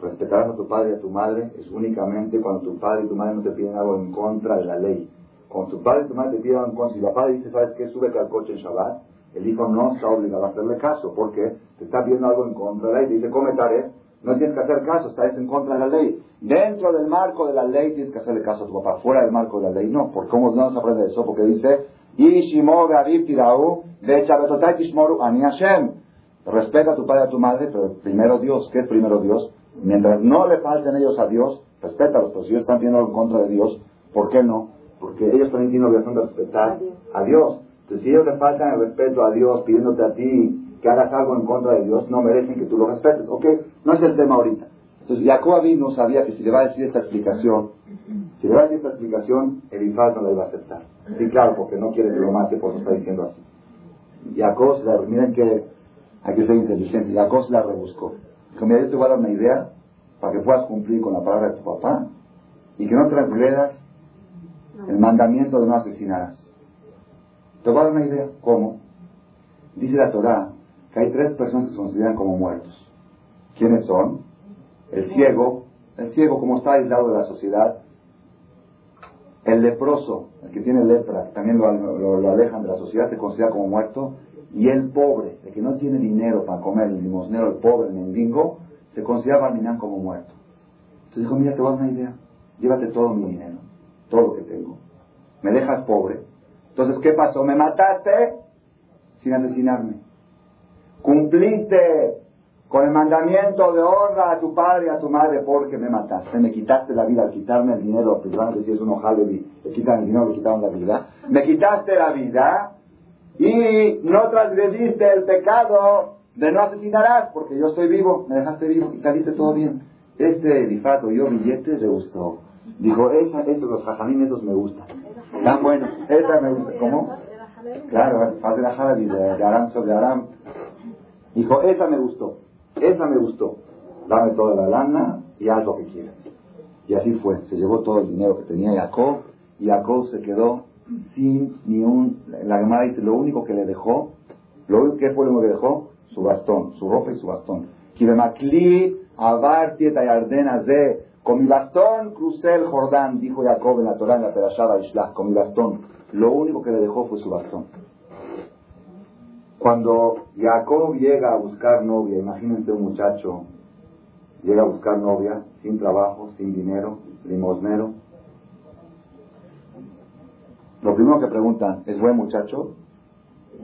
A: respetarás a tu padre y a tu madre es únicamente cuando tu padre y tu madre no te piden algo en contra de la ley. Cuando tu padre y tu madre te piden algo en contra, si papá dice, ¿sabes qué? Sube al coche en Shabbat, el hijo no está obligado a hacerle caso, porque te está pidiendo algo en contra de la ley, te dice, come tare, no tienes que hacer caso, estás en contra de la ley. Dentro del marco de la ley tienes que hacerle caso a tu papá, fuera del marco de la ley no. ¿Por cómo no se aprende eso? Porque dice, Respeta a tu padre y a tu madre, pero primero Dios. ¿Qué es primero Dios? Mientras no le falten ellos a Dios, respétalos. Pero si ellos están pidiendo en contra de Dios, ¿por qué no? Porque ellos también tienen obligación de respetar a Dios. Entonces, si ellos le faltan el respeto a Dios, pidiéndote a ti que hagas algo en contra de Dios, no merecen que tú lo respetes. ¿Ok? No es el tema ahorita. Entonces, Jacob no sabía que si le va a decir esta explicación, si le va a decir esta explicación, Elifaz no la iba a aceptar. Sí, claro, porque no quiere que lo mate, por eso está diciendo así. Jacob, miren que hay que ser inteligente. Jacob se la rebuscó. Dijo, mira, yo te voy a dar una idea para que puedas cumplir con la palabra de tu papá y que no transgredas el mandamiento de no asesinarás. Te voy a dar una idea. ¿Cómo? Dice la Torah que hay tres personas que se consideran como muertos. ¿Quiénes son? El ciego, el ciego como está aislado de la sociedad, el leproso, el que tiene lepra, que también lo, alejan de la sociedad, se considera como muerto, y el pobre, el que no tiene dinero para comer, el limosnero, el pobre, el mendigo, se considera Barminán como muerto. Entonces dijo, mira, te voy a dar una idea, llévate todo mi dinero, todo lo que tengo, me dejas pobre. Entonces, ¿qué pasó? Me mataste sin asesinarme. Cumpliste con el mandamiento de honra a tu padre y a tu madre porque me mataste, me quitaste la vida al quitarme el dinero, que si es un ojal le quitan el dinero, le quitaron la vida, me quitaste la vida y no transgrediste el pecado de no asesinarás porque yo estoy vivo, me dejaste vivo y saliste todo bien. Este difato yo billetes le gustó. Dijo, esa, estos, los jajamín, esos me gustan. Tan buenos. Esa me gusta. ¿Cómo? Claro, hace la jala de Aram sobre Aram. Dijo, esa me gustó. Esa me gustó. Dame toda la lana y haz lo que quieras. Y así fue. Se llevó todo el dinero que tenía Jacob. Y Jacob se quedó sin ni un... La Gemara dice, lo único que le dejó, lo único que fue lo único que dejó, su bastón, su ropa y su bastón. Con mi bastón crucé el Jordán, dijo Jacob en la Torah en la Perashada Islah, con mi bastón. Lo único que le dejó fue su bastón. Cuando Jacob llega a buscar novia, imagínense un muchacho, llega a buscar novia, sin trabajo, sin dinero, limosnero. Lo primero que preguntan, ¿es buen muchacho?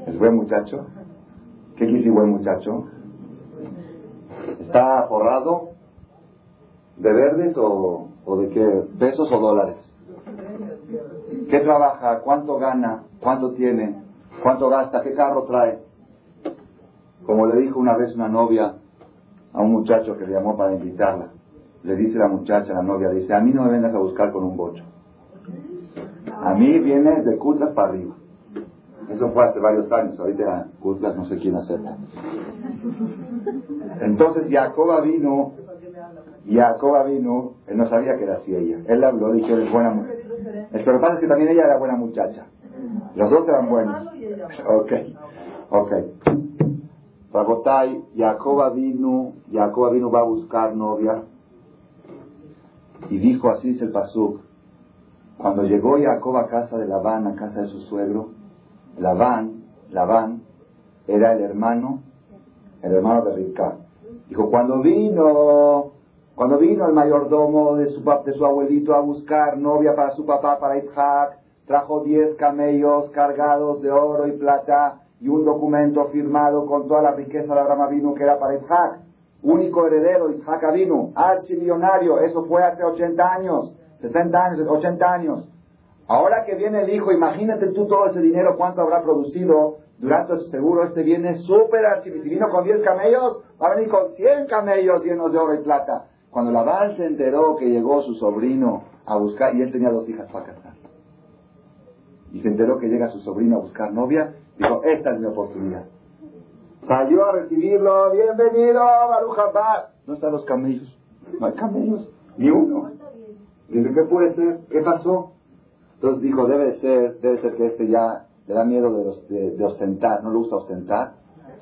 A: ¿Es buen muchacho? ¿Qué quiere buen muchacho? ¿Está forrado? ¿De verdes o, o de qué? ¿Pesos o dólares? ¿Qué trabaja? ¿Cuánto gana? ¿Cuánto tiene? ¿Cuánto gasta? ¿Qué carro trae? Como le dijo una vez una novia a un muchacho que le llamó para invitarla, le dice la muchacha, la novia, dice, a mí no me vengas a buscar con un bocho. A mí viene de Cutlas para arriba. Eso fue hace varios años, ahorita Cutlas no sé quién acepta. Entonces Jacoba vino, Jacoba vino, él no sabía que era así ella. Él le habló, dijo, es buena mujer. Lo que pasa es que también ella era buena muchacha. Los dos eran buenos. Ok, ok. Rabotai, Jacoba vino, Jacoba vino va a buscar novia. Y dijo, así es el Pasuk. Cuando llegó Jacob a casa de Labán, a casa de su suegro, Labán, Labán, era el hermano, el hermano de Rivka. Dijo, cuando vino, cuando vino el mayordomo de su, de su abuelito a buscar novia para su papá, para Isaac, trajo diez camellos cargados de oro y plata y un documento firmado con toda la riqueza de Abraham vino que era para Isaac, único heredero, Isaac vino, archimillonario, eso fue hace 80 años, 60 años, 80 años. Ahora que viene el hijo, imagínate tú todo ese dinero, cuánto habrá producido durante seguro este viene súper archimillonario. Si vino con 10 camellos, va a venir con 100 camellos llenos de oro y plata. Cuando Labán se enteró que llegó su sobrino a buscar, y él tenía dos hijas para casar, y se enteró que llega su sobrino a buscar novia, dijo, esta es mi oportunidad. Salió a recibirlo, bienvenido, Baruja ¿Dónde están los camellos? No hay camellos, ni uno. Dice, ¿qué puede ser? ¿Qué pasó? Entonces dijo, debe ser, debe ser que este ya le da miedo de, ostentar, no le gusta ostentar.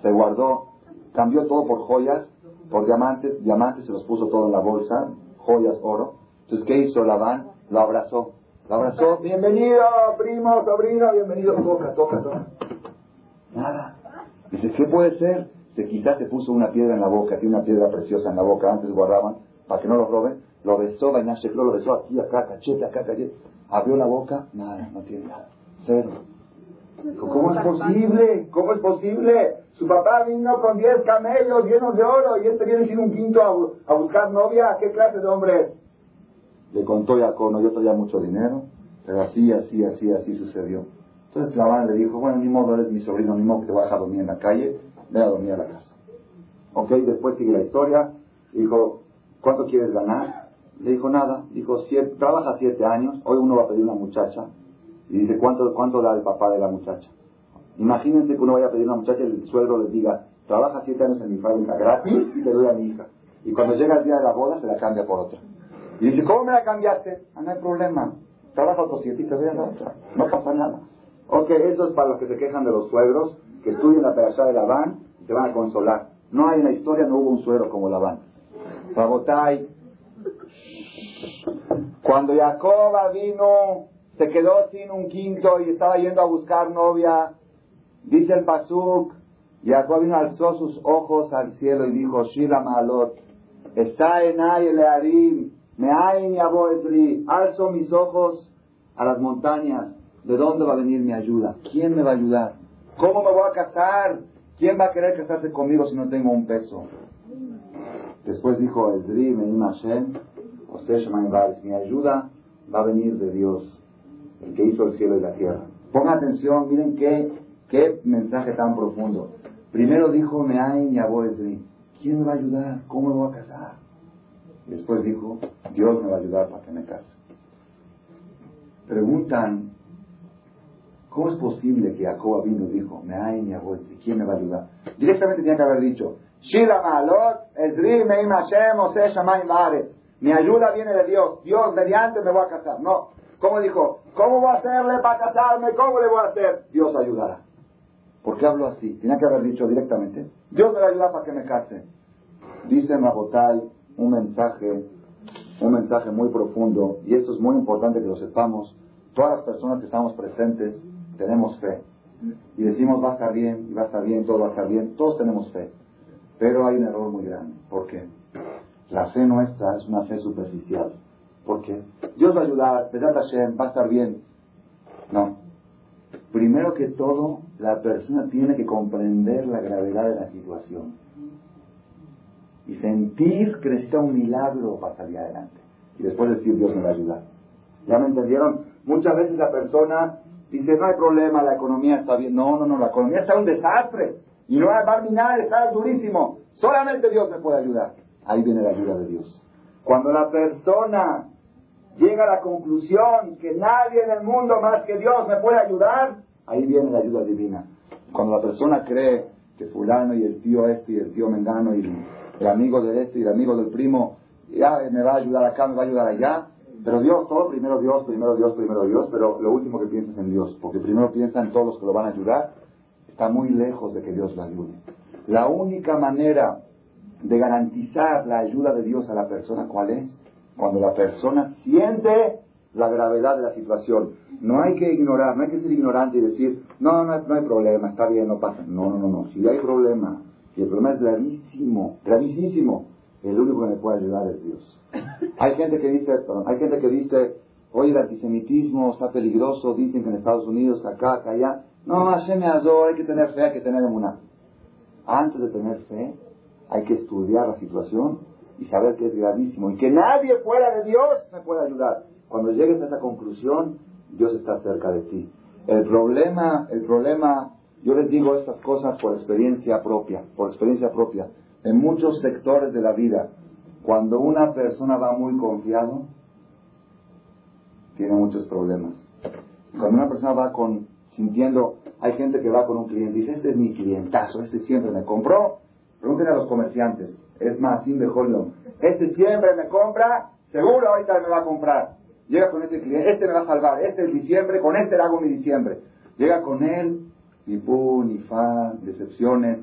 A: Se guardó, cambió todo por joyas, por diamantes, diamantes se los puso todo en la bolsa, joyas, oro. Entonces, ¿qué hizo Labán? Lo abrazó. Lo abrazó, bienvenido, primo, sobrino, bienvenido, toca, toca, toca. Nada. Dice, ¿qué puede ser? Se quizás se puso una piedra en la boca, tiene una piedra preciosa en la boca, antes guardaban, para que no lo roben. Lo besó, lo besó aquí, acá, cachete, acá, cachete. Abrió la boca, nada, no tiene nada. Cero. ¿Cómo es posible? ¿Cómo es posible? Su papá vino con diez camellos llenos de oro y este viene sin un quinto a, buscar novia. ¿Qué clase de hombre es? Le contó Jacob, no, yo tenía mucho dinero, pero así, así, así, así sucedió. Entonces Labán le dijo, bueno, ni modo, eres mi sobrino, ni modo que te vas a dormir en la calle, ve a dormir a la casa. Ok, después sigue la historia, dijo, ¿cuánto quieres ganar? Le dijo, nada, dijo, siete, trabaja siete años, hoy uno va a pedir una muchacha, y dice, ¿cuánto, cuánto da el papá de la muchacha? Imagínense que uno vaya a pedir una muchacha y el suegro le diga, trabaja siete años en mi fábrica gratis y te doy a mi hija. Y cuando llega el día de la boda se la cambia por otra. Y dice, ¿cómo me la cambiaste? Ah, no hay problema. Trabaja otros siete y te doy a la otra. No pasa nada. Ok, eso es para los que se quejan de los suegros, que estudien la pedazada de Labán y se van a consolar. No hay en la historia, no hubo un suegro como Labán. Rabotai, cuando Jacoba vino, se quedó sin un quinto y estaba yendo a buscar novia, dice el Pasuk, Jacob vino, alzó sus ojos al cielo y dijo, Shila Malot, está en Learim, me hay alzo mis ojos a las montañas, ¿De dónde va a venir mi ayuda? ¿Quién me va a ayudar? ¿Cómo me voy a casar? ¿Quién va a querer casarse conmigo si no tengo un peso? Después dijo Esdri, Menim Hashem, mi ayuda va a venir de Dios, el que hizo el cielo y la tierra. Pongan atención, miren qué, qué mensaje tan profundo. Primero dijo Meain y Esdri, ¿quién me va a ayudar? ¿Cómo me voy a casar? Después dijo, Dios me va a ayudar para que me case. Preguntan, ¿Cómo es posible que Jacob vino y dijo, me hay mi abuelo, quién me va a ayudar? Directamente tenía que haber dicho, Mi ayuda viene de Dios. Dios mediante me voy a casar. No. ¿Cómo dijo? ¿Cómo voy a hacerle para casarme? ¿Cómo le voy a hacer? Dios ayudará. ¿Por qué hablo así? Tenía que haber dicho directamente, Dios me va a ayudar para que me case. Dice Rabotai un mensaje, un mensaje muy profundo, y esto es muy importante que lo sepamos, todas las personas que estamos presentes, tenemos fe y decimos va a estar bien, y va a estar bien, todo va a estar bien, todos tenemos fe. Pero hay un error muy grande. ¿Por qué? La fe nuestra es una fe superficial. ¿Por qué? Dios va a ayudar, Hashem, va a estar bien. No. Primero que todo, la persona tiene que comprender la gravedad de la situación. Y sentir que necesita un milagro para salir adelante. Y después decir, Dios me va a ayudar. ¿Ya me entendieron? Muchas veces la persona Dice, no hay problema, la economía está bien. No, no, no, la economía está un desastre. Y no va a nada, está durísimo. Solamente Dios me puede ayudar. Ahí viene la ayuda de Dios. Cuando la persona llega a la conclusión que nadie en el mundo más que Dios me puede ayudar, ahí viene la ayuda divina. Cuando la persona cree que fulano y el tío este y el tío mengano y el amigo del este y el amigo del primo ya me va a ayudar acá, me va a ayudar allá, pero Dios, todo primero Dios, primero Dios, primero Dios, pero lo último que piensas en Dios, porque primero piensa en todos los que lo van a ayudar, está muy lejos de que Dios lo ayude. La única manera de garantizar la ayuda de Dios a la persona, ¿cuál es? Cuando la persona siente la gravedad de la situación. No hay que ignorar, no hay que ser ignorante y decir, no, no, no hay problema, está bien, no pasa. No, no, no, no. Si hay problema, y el problema es gravísimo, gravísimo, el único que me puede ayudar es Dios. Hay gente que dice, hay gente que dice, oye, el antisemitismo está peligroso, dicen que en Estados Unidos, acá, acá, allá. No, Hashem azó, hay que tener fe, hay que tener emuná. Antes de tener fe, hay que estudiar la situación y saber que es gravísimo y que nadie fuera de Dios me puede ayudar. Cuando llegues a esa conclusión, Dios está cerca de ti. El problema, el problema, yo les digo estas cosas por experiencia propia, por experiencia propia. En muchos sectores de la vida, cuando una persona va muy confiado, tiene muchos problemas. Cuando una persona va con sintiendo, hay gente que va con un cliente y dice, este es mi clientazo, este siempre me compró. Pregúntenle a los comerciantes, es más, sin mejor este siempre me compra, seguro ahorita me va a comprar. Llega con este cliente, este me va a salvar, este es diciembre, con este le hago mi diciembre. Llega con él, ni pu, ni fa, decepciones.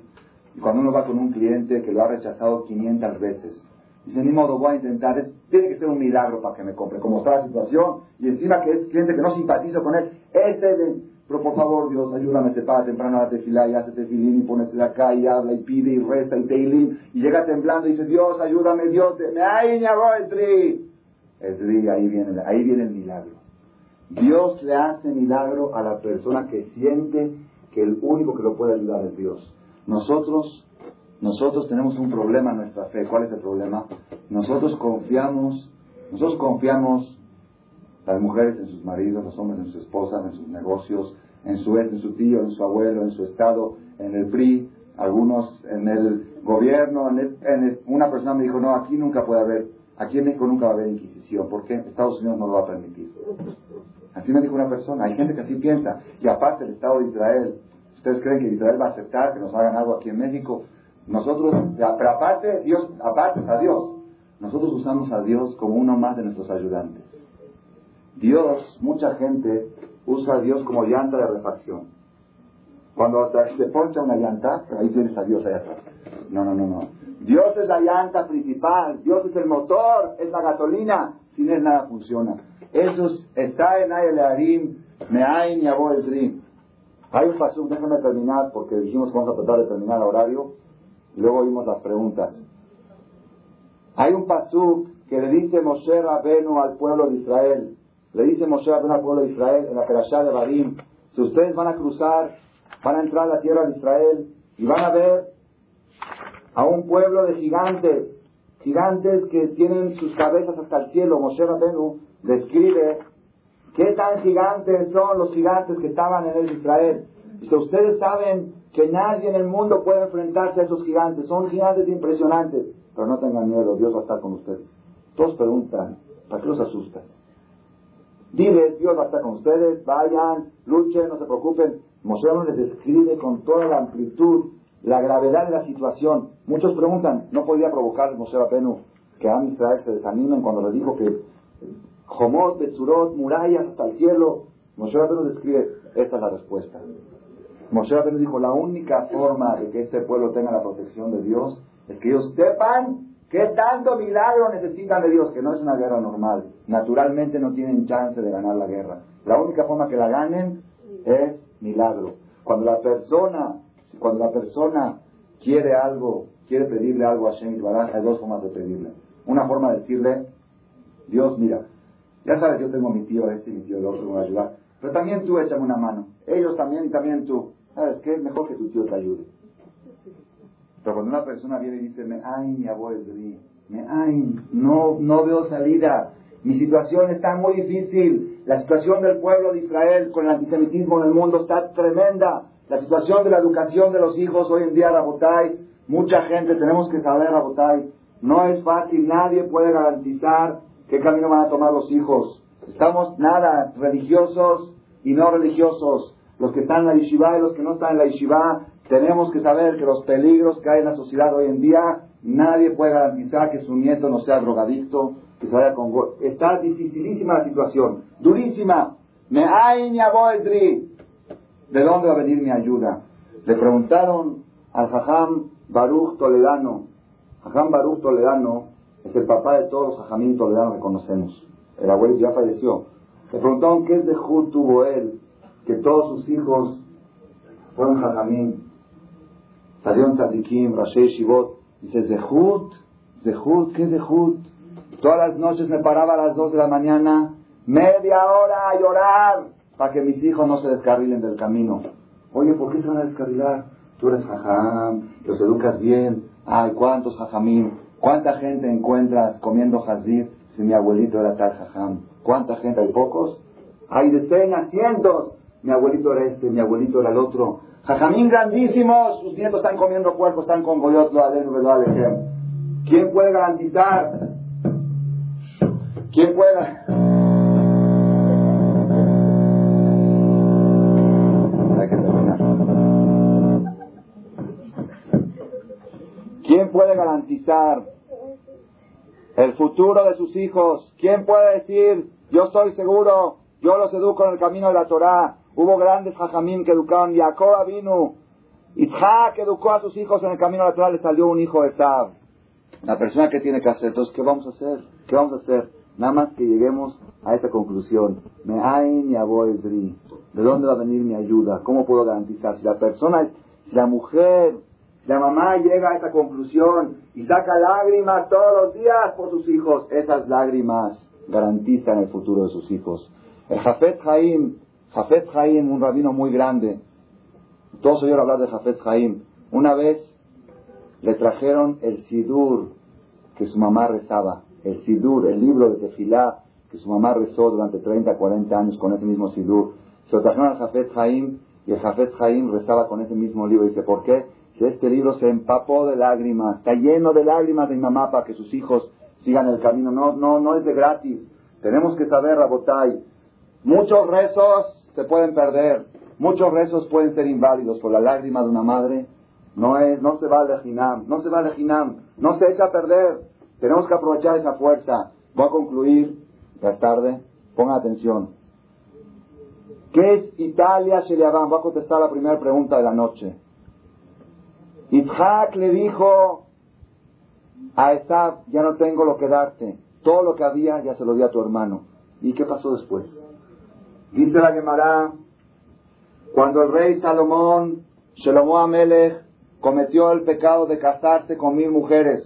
A: Y cuando uno va con un cliente que lo ha rechazado 500 veces, dice, ni modo, voy a intentar, tiene que ser un milagro para que me compre, como está la situación, y encima que es cliente que no simpatizo con él, este de, pero por favor Dios, ayúdame, se para temprano a la tefilá y hace tefilín y pones de acá y habla y pide y resta y teilín, y llega temblando y dice, Dios, ayúdame, Dios, me ay, el tri. El tri, ahí viene, ahí viene el milagro. Dios le hace milagro a la persona que siente que el único que lo puede ayudar es Dios. Nosotros, nosotros tenemos un problema en nuestra fe. ¿Cuál es el problema? Nosotros confiamos, nosotros confiamos las mujeres en sus maridos, los hombres en sus esposas, en sus negocios, en su ex, en su tío, en su abuelo, en su estado, en el PRI, algunos en el gobierno. En, una persona me dijo, no, aquí nunca puede haber, aquí en México nunca va a haber Inquisición, porque Estados Unidos no lo va a permitir. Así me dijo una persona. Hay gente que así piensa. Y aparte el Estado de Israel, ¿ustedes creen que Israel va a aceptar que nos hagan algo aquí en México? Nosotros, pero aparte, Dios, aparte a Dios. Nosotros usamos a Dios como uno más de nuestros ayudantes. Dios, mucha gente usa a Dios como llanta de refacción. Cuando se poncha una llanta, ahí tienes a Dios allá atrás. No, no, no, no. Dios es la llanta principal, Dios es el motor, es la gasolina. Sin él nada funciona. Eso está en Ayel me hay un pasuk, déjame terminar porque dijimos que vamos a tratar de terminar el horario luego oímos las preguntas. Hay un pasuk que le dice Moshe Rabenu al pueblo de Israel, le dice Moshe Rabenu al pueblo de Israel en la Perashá de Barim, si ustedes van a cruzar, van a entrar a la tierra de Israel y van a ver a un pueblo de gigantes, gigantes que tienen sus cabezas hasta el cielo. Moshe Rabenu describe qué tan gigantes son los gigantes que estaban en el Israel. Dice, ustedes saben que nadie en el mundo puede enfrentarse a esos gigantes. Son gigantes impresionantes. Pero no tengan miedo, Dios va a estar con ustedes. Todos preguntan, ¿para qué los asustas? Dile, Dios va a estar con ustedes, vayan, luchen, no se preocupen. Moshe les describe con toda la amplitud la gravedad de la situación. Muchos preguntan, ¿no podía provocar Moshe Rabenu que a Israel se desanimen cuando le dijo que Jomot, Betzurot, murallas hasta el cielo. Moshe Rabbeinu describe, esta es la respuesta. Moshe Rabbeinu dijo, la única forma de que este pueblo tenga la protección de Dios es que ellos sepan qué tanto milagro necesitan de Dios, que no es una guerra normal. Naturalmente no tienen chance de ganar la guerra. La única forma que la ganen es milagro. Cuando la persona, cuando la persona quiere algo, quiere pedirle algo a Shem Baraj, hay dos formas de pedirle. Una forma de decirle, Dios, mira, ya sabes, yo tengo mi tío este y mi tío el otro, me va a ayudar. Pero también tú échame una mano. Ellos también y también tú. ¿Sabes qué? Mejor que tu tío te ayude. Pero cuando una persona viene y dice, me ay, abuelo, me ay, no, no veo salida. Mi situación está muy difícil. La situación del pueblo de Israel con el antisemitismo en el mundo está tremenda. La situación de la educación de los hijos hoy en día, Rabotay, mucha gente, tenemos que saber, Rabotay, no es fácil, nadie puede garantizar ¿Qué camino van a tomar los hijos? Estamos, nada, religiosos y no religiosos. Los que están en la yeshiva y los que no están en la yeshiva, tenemos que saber que los peligros que hay en la sociedad hoy en día, nadie puede garantizar que su nieto no sea drogadicto, que se vaya con... Está dificilísima la situación, durísima. Me hay ¿De dónde va a venir mi ayuda? Le preguntaron al Jajam Baruch Toledano. Jajam Baruch Toledano es el papá de todos los ajamín toledanos que conocemos. El abuelo ya falleció. Le preguntaron qué de Jud tuvo él, que todos sus hijos fueron jajamín. Salieron tzadikim, Rashi Shivot. Dice, Zehut, Zehut, ¿qué Zehut? Todas las noches me paraba a las dos de la mañana, media hora a llorar, para que mis hijos no se descarrilen del camino. Oye, ¿por qué se van a descarrilar? Tú eres jajam, los educas bien. Ay, ¿cuántos jajamín? ¿Cuánta gente encuentras comiendo jazir si mi abuelito era tal jajam? ¿Cuánta gente? ¿Hay pocos? Hay decenas, cientos. Mi abuelito era este, mi abuelito era el otro. Jajamín grandísimos, sus nietos están comiendo cuerpos, están con Goyot, lo adenu, verdad, ¿Quién puede garantizar? ¿Quién puede? ¿Quién puede garantizar el futuro de sus hijos? ¿Quién puede decir, yo estoy seguro, yo los educo en el camino de la Torá? Hubo grandes hajamim que educaron, Jacob vino, Isaac educó a sus hijos en el camino Torah, le salió un hijo de Sab. La persona que tiene que hacer, entonces, ¿qué vamos a hacer? ¿Qué vamos a hacer? Nada más que lleguemos a esta conclusión. Me hay mi ¿De dónde va a venir mi ayuda? ¿Cómo puedo garantizar? Si la persona, si la mujer, si la mamá llega a esta conclusión y saca lágrimas todos los días por sus hijos, esas lágrimas garantizan el futuro de sus hijos. El Jafet Haim, Jafet Haim, un rabino muy grande, todos oyeron hablar de Jafet Haim. Una vez le trajeron el Sidur que su mamá rezaba. El Sidur, el libro de Tefilá que su mamá rezó durante 30, 40 años con ese mismo Sidur. Se lo trajeron al Jafet Haim y el Jafet Haim rezaba con ese mismo libro. Dice, ¿por qué? Si este libro se empapó de lágrimas, está lleno de lágrimas de mi mamá para que sus hijos sigan el camino. No, no, no es de gratis. Tenemos que saber, Rabotai, muchos rezos se pueden perder, muchos rezos pueden ser inválidos por la lágrima de una madre no, es, no se va a Ginam, no se va a Ginam, no se echa a perder. Tenemos que aprovechar esa fuerza. Voy a concluir, ya tarde, pongan atención. ¿Qué es Italia Sheliaban? Voy a contestar la primera pregunta de la noche. Itzhak le dijo a Esab, ya no tengo lo que darte. Todo lo que había ya se lo di a tu hermano. ¿Y qué pasó después? Dice la Gemara, cuando el rey Salomón, Shelomo Amelech, cometió el pecado de casarse con mil mujeres.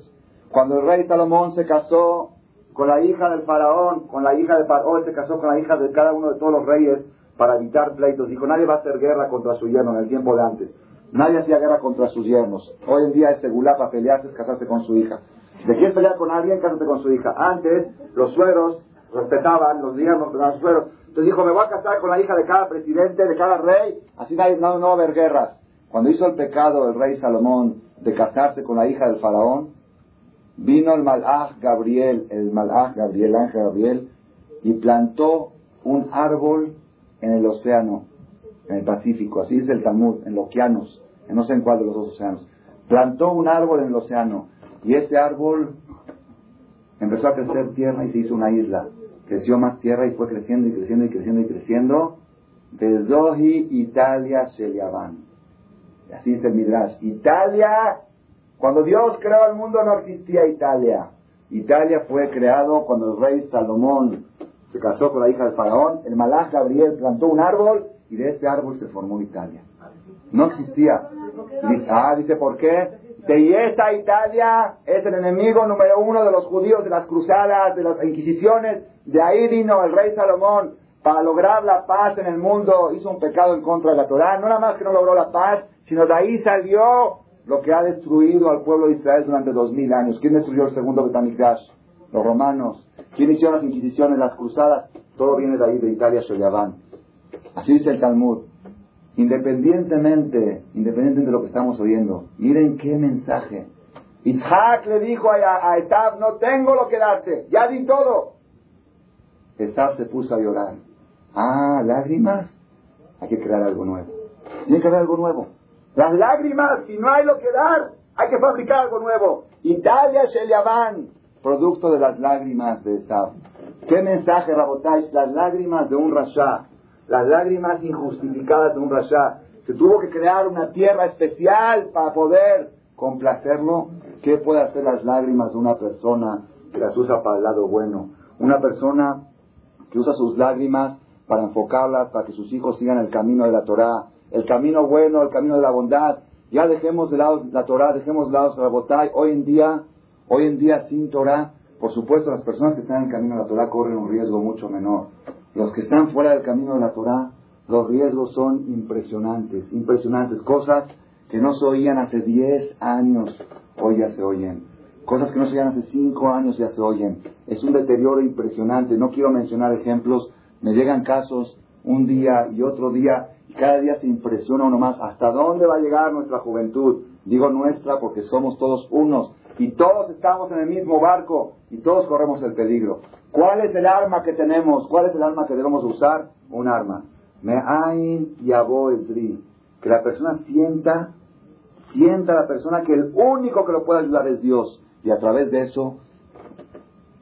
A: Cuando el rey Salomón se casó con la hija del faraón, con la hija del faraón, se casó con la hija de cada uno de todos los reyes para evitar pleitos. Dijo, nadie va a hacer guerra contra su yerno en el tiempo de antes. Nadie hacía guerra contra sus yernos. Hoy en día es segulá para pelearse es casarse con su hija. Si quieres pelear con alguien, cásate con su hija. Antes, los sueros respetaban los yernos de los sueros. Entonces dijo, me voy a casar con la hija de cada presidente, de cada rey, así nadie, no, no va a haber guerras. Cuando hizo el pecado el rey Salomón de casarse con la hija del faraón, vino el malaj Gabriel, el malaj Gabriel, ángel Gabriel, y plantó un árbol en el océano, en el Pacífico, así dice el Talmud, en los océanos, en no sé en cuál de los dos océanos. Plantó un árbol en el océano, y ese árbol empezó a crecer tierra y se hizo una isla. Creció más tierra y fue creciendo y creciendo y creciendo y creciendo. De Zohi Italia Sheliavan. Así dice el Midrash. Italia, cuando Dios creó el mundo no existía Italia. Italia fue creado cuando el rey Salomón se casó con la hija del faraón. El malaj Gabriel plantó un árbol y de este árbol se formó Italia. No existía. Ah, dice, ¿por qué? Esta Italia es el enemigo número uno de los judíos, de las cruzadas, de las inquisiciones. De ahí vino el rey Salomón para lograr la paz en el mundo. Hizo un pecado en contra de la Torah. No nada más que no logró la paz, sino de ahí salió lo que ha destruido al pueblo de Israel durante dos mil años. ¿Quién destruyó el segundo Betamigdash? Los romanos. ¿Quién hicieron las inquisiciones, las cruzadas? Todo viene de ahí, de Italia, Shoyaván. Así dice el Talmud. Independientemente, independientemente de lo que estamos oyendo, miren qué mensaje. Isaac le dijo a, a Etab, no tengo lo que darte, ya di todo. Etab se puso a llorar. Ah, lágrimas. Hay que crear algo nuevo. Tiene que haber algo nuevo. Las lágrimas, si no hay lo que dar, hay que fabricar algo nuevo. Italia Sheliavan, producto de las lágrimas de Esab. ¿Qué mensaje, Rabotáis? Las lágrimas de un rasha, las lágrimas injustificadas de un rasha. Se tuvo que crear una tierra especial para poder complacerlo. ¿Qué puede hacer las lágrimas de una persona que las usa para el lado bueno? Una persona que usa sus lágrimas para enfocarlas, para que sus hijos sigan el camino de la Torah, el camino bueno, el camino de la bondad. Ya dejemos de lado la Torah, dejemos de lado la botay. Hoy en día, hoy en día sin Torah, por supuesto las personas que están en el camino de la Torah corren un riesgo mucho menor. Los que están fuera del camino de la Torah, los riesgos son impresionantes, impresionantes. Cosas que no se oían hace 10 años, hoy ya se oyen. Cosas que no se oían hace 5 años ya se oyen. Es un deterioro impresionante. No quiero mencionar ejemplos. Me llegan casos un día y otro día cada día se impresiona uno más hasta dónde va a llegar nuestra juventud. Digo nuestra porque somos todos unos y todos estamos en el mismo barco y todos corremos el peligro. ¿Cuál es el arma que tenemos? ¿Cuál es el arma que debemos usar? Un arma. Me'ain el Que la persona sienta, sienta la persona que el único que lo puede ayudar es Dios. Y a través de eso,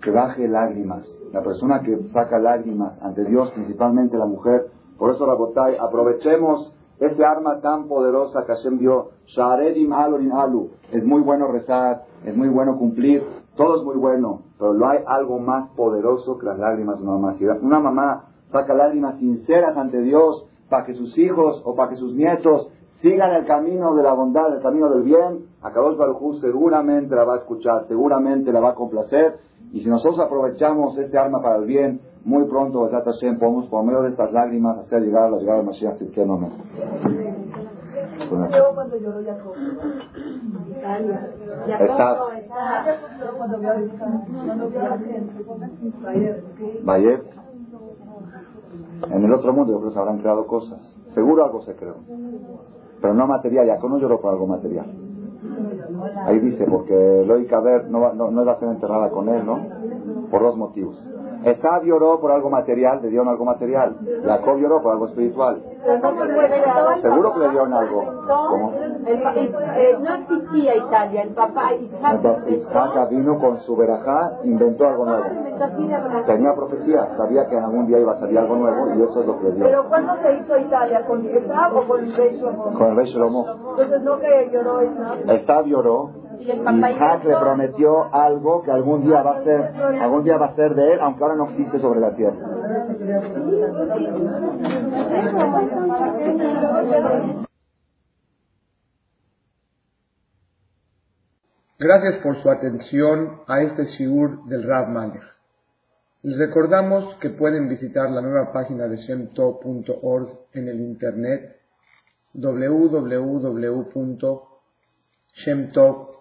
A: que baje lágrimas. La persona que saca lágrimas ante Dios, principalmente la mujer. Por eso, Rabotay, aprovechemos ese arma tan poderosa que Hashem dio. Sharedim Alu. Es muy bueno rezar, es muy bueno cumplir, todo es muy bueno, pero no hay algo más poderoso que las lágrimas de una mamá. Si una mamá saca lágrimas sinceras ante Dios para que sus hijos o para que sus nietos sigan el camino de la bondad, el camino del bien, a Kadosh Baruj seguramente la va a escuchar, seguramente la va a complacer. Y si nosotros aprovechamos este arma para el bien, muy pronto, Hashem, podemos por medio de estas lágrimas hacer llegar la llegada de Mashiach que no Jacob. Está. Bayer. En el otro mundo yo creo que se habrán creado cosas. Seguro algo se creó. Pero no material. Jacob no lloró por algo material. Ahí dice, porque Lóica ver no, no, no iba a ser enterrada con él, ¿no? Por dos motivos. Esab lloró por algo material, le dieron algo material. Jacob lloró por algo espiritual. Seguro que le dieron algo. ¿Cómo?
B: Eh, no existía Italia, el papá
A: Isaac vino con su verajá, inventó algo nuevo. Tenía profecía, sabía que en algún día iba a salir algo nuevo y eso es lo que le dio.
B: ¿Pero cuándo se hizo Italia? ¿Con Isaac o con el rey Shlomo?
A: Con el rey Shlomo.
B: Entonces no que lloró Isaac.
A: Esab lloró y Isaac le prometió algo que algún día va a ser, algún día va a ser de él, aunque ahora no existe sobre la tierra.
C: Gracias por su atención a este shiur del Rav Malech. Les recordamos que pueden visitar la nueva página de shemtov.org en el internet www.shemtov.org